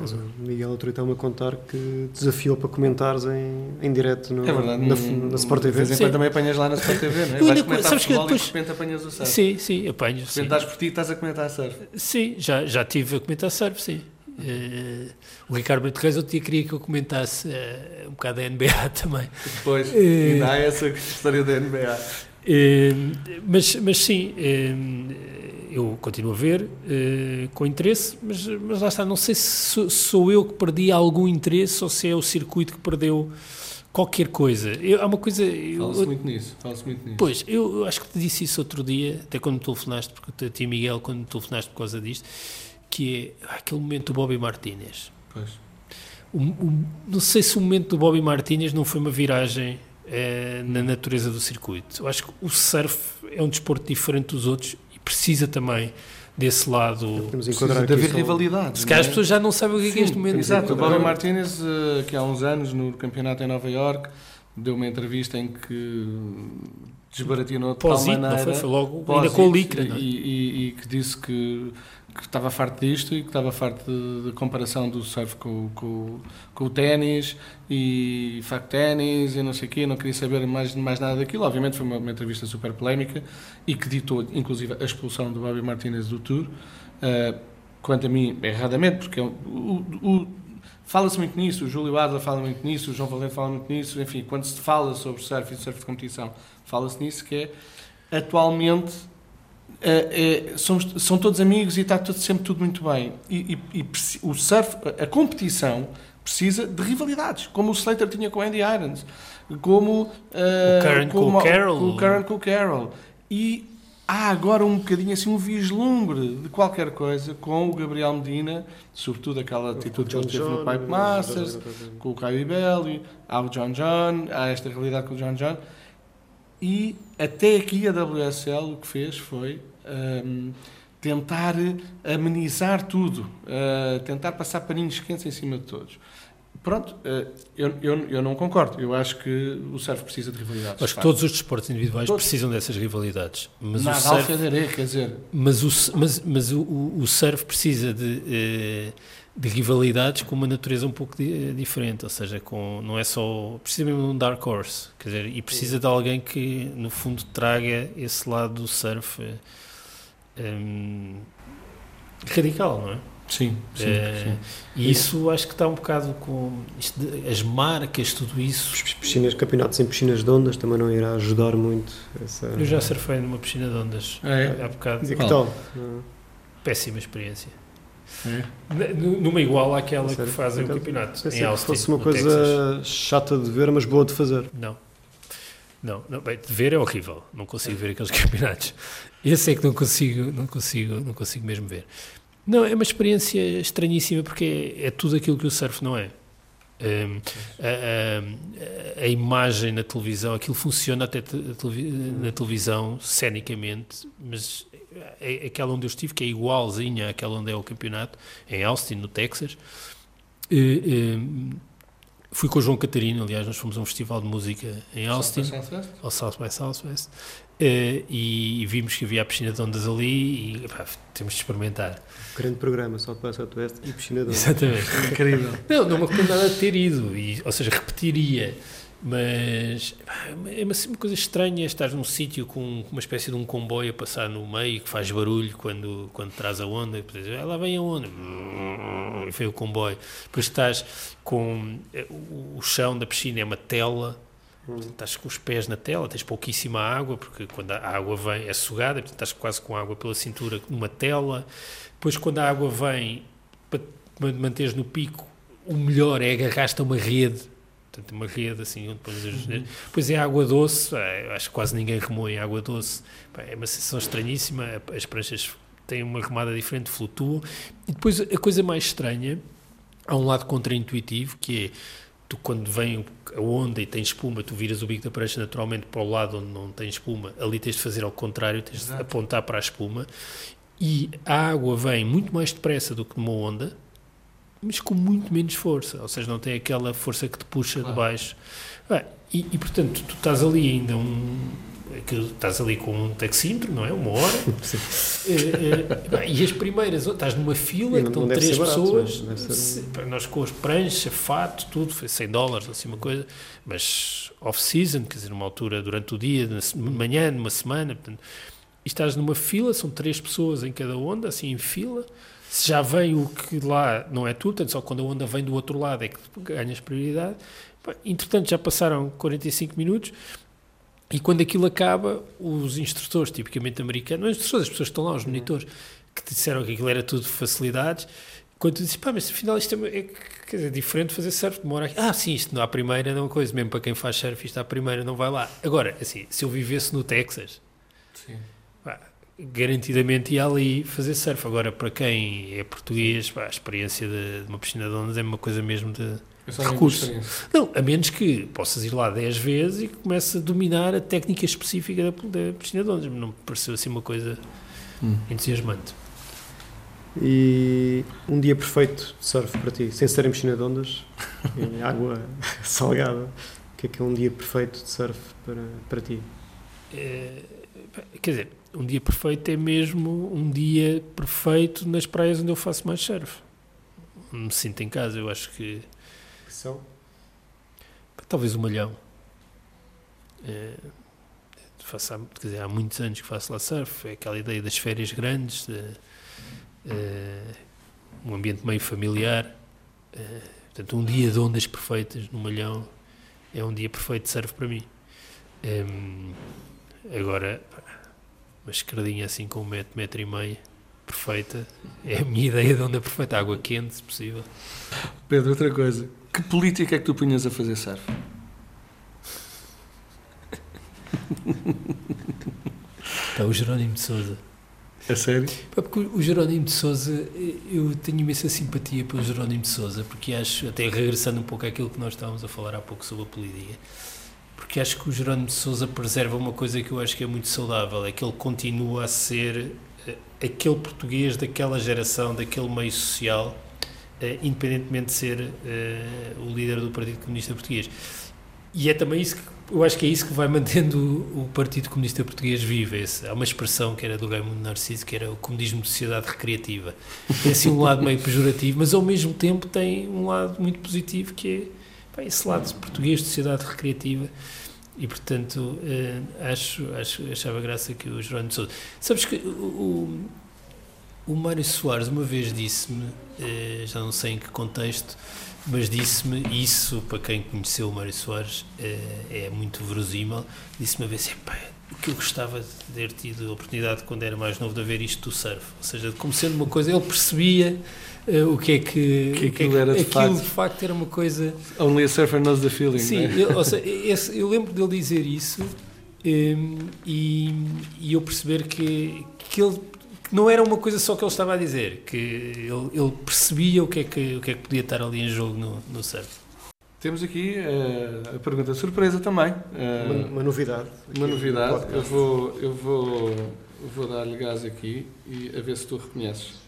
Mas, Miguel outro está-me a contar que desafiou para comentares em, em direto no, é verdade, na, na, na Sport TV. Quando também apanhas lá na Sport TV, não é? Vais comentar sabes futebol que depois... e de repente apanhas o surf. Sim, sim, apanho. De repente estás por ti e estás a comentar surf. Sim, já, já tive a comentar surf, sim. Uh, o Ricardo Brito Reis outro dia queria que eu comentasse uh, um bocado da NBA também. Depois, uh, ainda há essa história da NBA. mas, mas sim, eu continuo a ver uh, com interesse, mas, mas lá está, não sei se sou, eu que perdi algum interesse ou se é o circuito que perdeu qualquer coisa. Eu, há uma coisa. Fala-se muito nisso, fala-se muito nisso. Pois, eu, eu, acho que te disse isso outro dia, até quando me telefonaste, porque a ti, Miguel, quando me telefonaste por causa disto, que é aquele momento do Bobby Martinez. Pois. O, o, não sei se o momento do Bobby Martinez não foi uma viragem eh, na natureza do circuito. Eu acho que o surf é um desporto diferente dos outros precisa também desse lado. Precisa de haver rivalidades. Se calhar as é? pessoas já não sabem o que é, que é este momento. Exato, o Bobby Martinez, eh, que há uns anos no campeonato em Nova York, deu uma entrevista em que desbaratinou de tal maneira. Não foi, foi logo ainda com o Licra. É? E, e, e, que disse que que estava farto disto e que estava farto da comparação do surf com, com, com o ténis e facto ténis e não sei o quê, não queria saber mais, mais nada daquilo. Obviamente foi uma, uma, entrevista super polémica e que ditou inclusive a expulsão do Bobby Martinez do Tour. Uh, quanto a mim, erradamente, porque é o, o, fala-se muito nisso, o Júlio Adler fala muito nisso, o João Valente fala muito nisso, enfim, quando se fala sobre surf e surf de competição, fala-se nisso que é atualmente é, somos, são todos amigos e está tudo, sempre tudo muito bem. E, e, e, o surf, a competição precisa de rivalidades, como o Slater tinha com o Andy Irons, como, uh, o Karen com o Carroll. o Karen com o Carroll. E há agora um bocadinho assim um vislumbre de qualquer coisa com o Gabriel Medina, sobretudo aquela atitude que ele teve no Pipe Masters, com o Kylie Belli, há o John John, há esta realidade com o John John. E até aqui a WSL o que fez foi um, tentar amenizar tudo, uh, tentar passar paninhos quentes em cima de todos. Pronto, uh, eu, eu, eu não concordo. Eu acho que o surf precisa de rivalidades. Acho que todos os desportos individuais todos. precisam dessas rivalidades. Mas Nada o surf, quer dizer. Mas o, mas, mas o, o surf precisa de, eh, de rivalidades com uma natureza um pouco diferente. Ou seja, com, não é só. Precisa mesmo de um dark horse. Quer dizer, e precisa de alguém que, no fundo, traga esse lado do surf um, radical, não é? Sim, sim, é, sim, E isso acho que está um bocado com de, as marcas, tudo isso. Piscinas, campeonatos em piscinas de ondas também não irá ajudar muito. Essa... Eu já surfei numa piscina de ondas é. há bocado. E que tal? Péssima experiência. É. Numa igual àquela Sério? que fazem então, o campeonato. Em Austin, fosse uma coisa Texas. chata de ver, mas boa de fazer. Não. Não, não bem, de ver é horrível. Não consigo ver aqueles campeonatos. Esse é que não consigo, não consigo, não consigo mesmo ver. Não, é uma experiência estranhíssima porque é, é tudo aquilo que o surf não é. Um, a, a, a, imagem na televisão, aquilo funciona até na televisão, cenicamente, mas é, é aquela onde eu estive, que é igualzinha àquela onde é o campeonato, em Austin, no Texas. Fui com o João Catarino, aliás, nós fomos a um festival de música em Austin, South by ao South by Southwest, Uh, e, vimos que havia a piscina de ondas ali e pá, temos de experimentar. Grande programa, South by Southwest e piscina de ondas. Exatamente. Incrível. Não, não me arrependo nada de ter ido, e, ou seja, repetiria. Mas é uma, uma coisa estranha estar num sítio com uma espécie de um comboio a passar no meio que faz barulho quando, quando traz a onda. E depois, ah, lá vem a onda. E foi o comboio. Depois estás com eh, o chão da piscina, é uma tela Portanto, estás com os pés na tela, tens pouquíssima água, porque quando a água vem é sugada, portanto, estás quase com água pela cintura numa tela. Depois, quando a água vem, para manteres no pico, o melhor é agarrar-te a uma rede. Portanto, uma rede assim, onde pões as... Uhum. Depois é água doce, é, acho que quase ninguém remou em água doce. É uma sensação estranhíssima, as pranchas têm uma remada diferente, flutuam. E depois a coisa mais estranha, há um lado contraintuitivo, que é tu quando vem a onda e tem espuma, tu viras o bico da prancha naturalmente para o lado onde não tem espuma, ali tens de fazer ao contrário, tens Exato. de apontar para a espuma e a água vem muito mais depressa do que numa onda, mas com muito menos força, ou seja, não tem aquela força que te puxa claro. de baixo. Ah, e, e, portanto, tu estás ali ainda um, que estás ali com um taxímetro, não é? Uma hora. e, eh, eh, e as primeiras, estás numa fila que estão três pessoas, barato, se, nós com as pranchas, fato, tudo, foi 100 dólares, assim uma coisa, mas off-season, quer dizer, numa altura durante o dia, na manhã, numa semana, portanto, e estás numa fila, são três pessoas em cada onda, assim em fila, se já vem o que lá não é tudo, portanto, só quando a onda vem do outro lado é que ganhas prioridade. Entretanto, já passaram 45 minutos, e quando aquilo acaba, os instrutores, tipicamente americanos, os instrutores, as pessoas que estão lá, os monitores, que disseram que aquilo era tudo facilidades, quando tu dizes, pá, mas afinal isto é, é dizer, diferente fazer surf, demora aqui. Ah, sim, isto não à primeira não é coisa, mesmo para quem faz surf, isto à primeira não vai lá. Agora, assim, se eu vivesse no Texas, pá, garantidamente ia ali fazer surf. Agora, para quem é português, pá, a experiência de, de uma piscina de ondas é uma coisa mesmo de recurso. Não, a menos que possas ir lá 10 vezes e comeces a dominar a técnica específica da, da piscina de ondas. Não me pareceu assim uma coisa hum. entusiasmante. E um dia perfeito de surf para ti, sem ser em piscina de ondas, em água salgada, o que é que é um dia perfeito de surf para, para ti? É, quer dizer, um dia perfeito é mesmo um dia perfeito nas praias onde eu faço mais surf. Me sinto em casa, eu acho que são? Talvez um malhão. É, faço há, quer dizer, há muitos anos que faço lá surf, é aquela ideia das férias grandes, de, é, um ambiente meio familiar. É, portanto, um dia de ondas perfeitas no malhão é um dia perfeito de surf para mim. É, agora, uma escradinha assim com um metro, metro e meio, perfeita, é a minha ideia de onda perfeita, água quente, se possível. Pedro, outra coisa, que política é que tu punhas a fazer surf? Pá, o Jerónimo de Souza. É sério? Pá, porque o Jerónimo de Souza, eu tenho imensa simpatia pelo Jerónimo de Souza, porque acho, até regressando um pouco àquilo que nós estávamos a falar há pouco sobre a política, porque acho que o Jerónimo de Souza preserva uma coisa que eu acho que é muito saudável, é que ele continua a ser eh, aquele português daquela geração, daquele meio social eh, independentemente de ser uh, o líder do Partido Comunista Português. E é também isso que eu acho que é isso que vai mantendo o, Partido Comunista Português vivo. Esse, há uma expressão que era do Raimundo Narciso, que era o comunismo de sociedade recreativa. Tem assim um lado meio pejorativo, mas ao mesmo tempo tem um lado muito positivo, que é pá, esse lado português de sociedade recreativa. E portanto, uh, acho, acho, achava graça que o Jerónimo Sousa. Sabes que o, O Mário Soares uma vez disse-me, eh, já não sei em que contexto, mas disse-me isso, para quem conheceu o Mário Soares, é, é muito verosímil, disse-me a vez assim, o que eu gostava de ter tido a oportunidade quando era mais novo de ver isto do surf, ou seja, como sendo uma coisa, ele percebia uh, o que é que, que aquilo, que é, era de, aquilo facto. de facto era uma coisa... Only a surfer knows the feeling. Sim, é? eu, ou seja, esse, eu lembro dele dizer isso um, e, e eu perceber que, que ele não era uma coisa só que ele estava a dizer, que ele, ele percebia o que, é que, o que é que podia estar ali em jogo no, no surf. Temos aqui uh, a pergunta surpresa também. Uh, uma, uma, novidade. Uma novidade. Eu vou, eu vou, eu vou dar-lhe gás aqui e a ver se tu reconheces.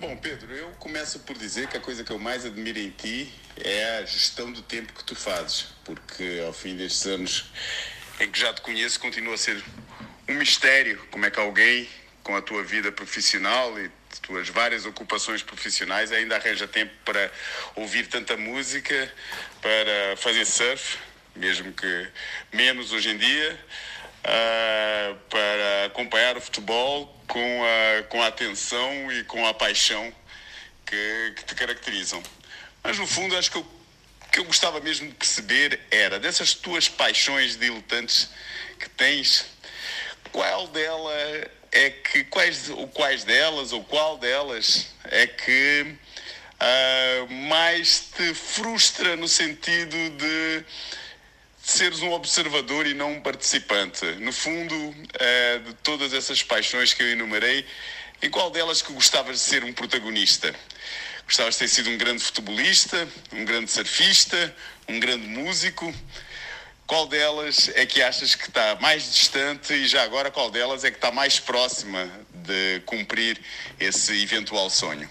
Bom, Pedro, eu começo por dizer que a coisa que eu mais admiro em ti é a gestão do tempo que tu fazes, porque ao fim destes anos em que já te conheço, continua a ser um mistério como é que alguém com a tua vida profissional e tuas várias ocupações profissionais ainda arranja tempo para ouvir tanta música, para fazer surf, mesmo que menos hoje em dia, uh, para acompanhar o futebol com a, com a atenção e com a paixão que, que te caracterizam. Mas no fundo acho que o que eu gostava mesmo de perceber era dessas tuas paixões diletantes que tens, qual dela é que quais, ou quais delas ou qual delas é que uh, mais te frustra no sentido de seres um observador e não um participante. No fundo, uh, de todas essas paixões que eu enumerei, em qual delas que gostavas de ser um protagonista? Gostavas de ter sido um grande futebolista, um grande surfista, um grande músico? Qual delas é que achas que está mais distante e já agora qual delas é que está mais próxima de cumprir esse eventual sonho?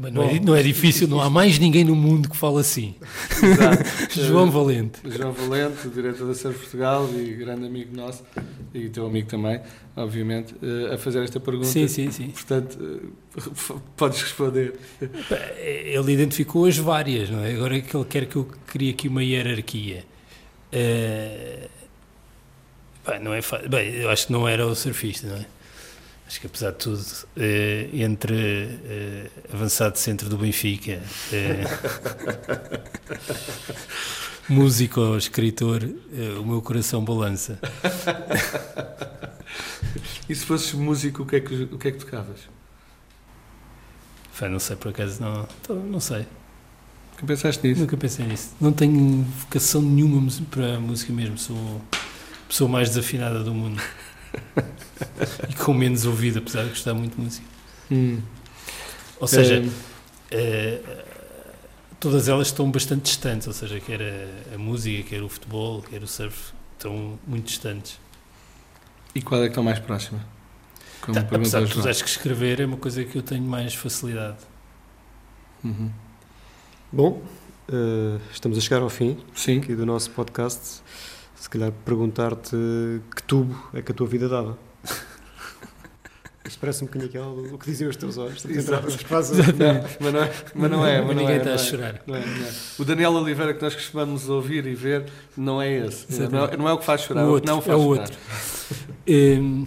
Mas não, é, não é difícil, não há mais ninguém no mundo que fale assim. Exato. João Valente. João Valente, diretor da Surf Portugal e grande amigo nosso, e teu amigo também, obviamente, eh, a fazer esta pergunta. Sim, sim, sim. Portanto, eh, podes responder. Ele identificou as várias, não é? Agora é que ele quer que eu crie aqui uma hierarquia. Uh, bem, não é bem, eu acho que não era o surfista, não é? Acho que apesar de tudo, eh, entre eh, avançado centro do Benfica, eh, músico ou escritor, eh, o meu coração balança. e se fosses músico, o que é que, o que, é que tocavas? Fé, não sei, por acaso, não, não sei. Nunca pensaste nisso? Nunca pensei nisso. Não tenho vocação nenhuma para a música mesmo, sou a pessoa mais desafinada do mundo. e com menos ouvido, apesar de gostar muito de música. Hum. Ou seja, é... todas elas estão bastante distantes, ou seja, quer a, a, música, quer o futebol, quer o surf, estão muito distantes. E qual é que estão mais próxima? Como tá, apesar de tudo, acho que escrever é uma coisa que eu tenho mais facilidade. Uhum. Bom, uh, estamos a chegar ao fim Sim. aqui do nosso podcast se calhar perguntar-te que tubo é que a tua vida dava. Isto parece um bocadinho aquilo o que diziam os teus olhos. Exato. mas, não é, mas não é. Mas ninguém é, está a é. chorar. Não é, não é. O Daniel Oliveira que nós costumamos ouvir e ver não é esse. Não é, não é, o que faz chorar, o outro, não faz é o outro. Hum,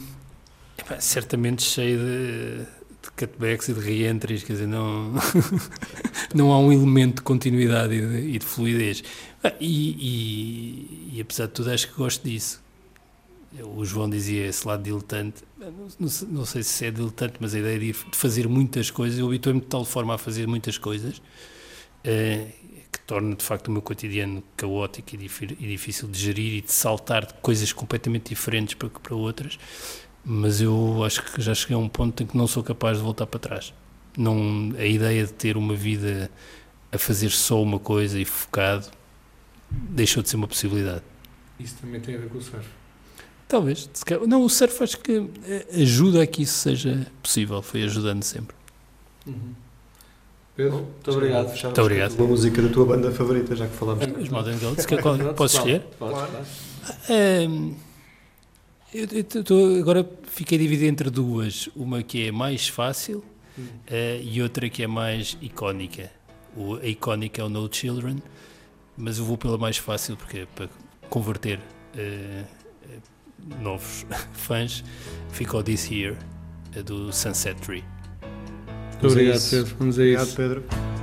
certamente cheio de, de cutbacks e de reentries, quer dizer, não, não há um elemento de continuidade e de, e de fluidez. Ah, e, e, e, apesar de tudo, acho que gosto disso. O João dizia esse lado diletante. Não, não, não sei se é diletante, mas a ideia de, fazer muitas coisas, eu habituei-me de tal forma a fazer muitas coisas eh, que torna de facto o meu cotidiano caótico e, e, difícil de gerir e de saltar de coisas completamente diferentes para, para outras. Mas eu acho que já cheguei a um ponto em que não sou capaz de voltar para trás. Não, a ideia de ter uma vida a fazer só uma coisa e focado deixou de ser uma possibilidade. Isso também tem a ver com o surf? Talvez. Não, o surf acho que ajuda a que isso seja possível. Foi ajudando sempre. Uhum. Pedro, muito obrigado. Muito obrigado. Uma música da tua banda favorita, já que falamos. Os Modern Goats. Que, qual, posso escolher? Claro. Um, eu, eu tô, agora fiquei dividido entre duas. Uma que é mais fácil uh, e outra que é mais icónica. O, a icónica é o No Children mas eu vou pela mais fácil porque é para converter uh, novos fãs. Ficou This Year do Sunset Tree. Muito obrigado, Pedro. Vamos a isso. Obrigado, Pedro.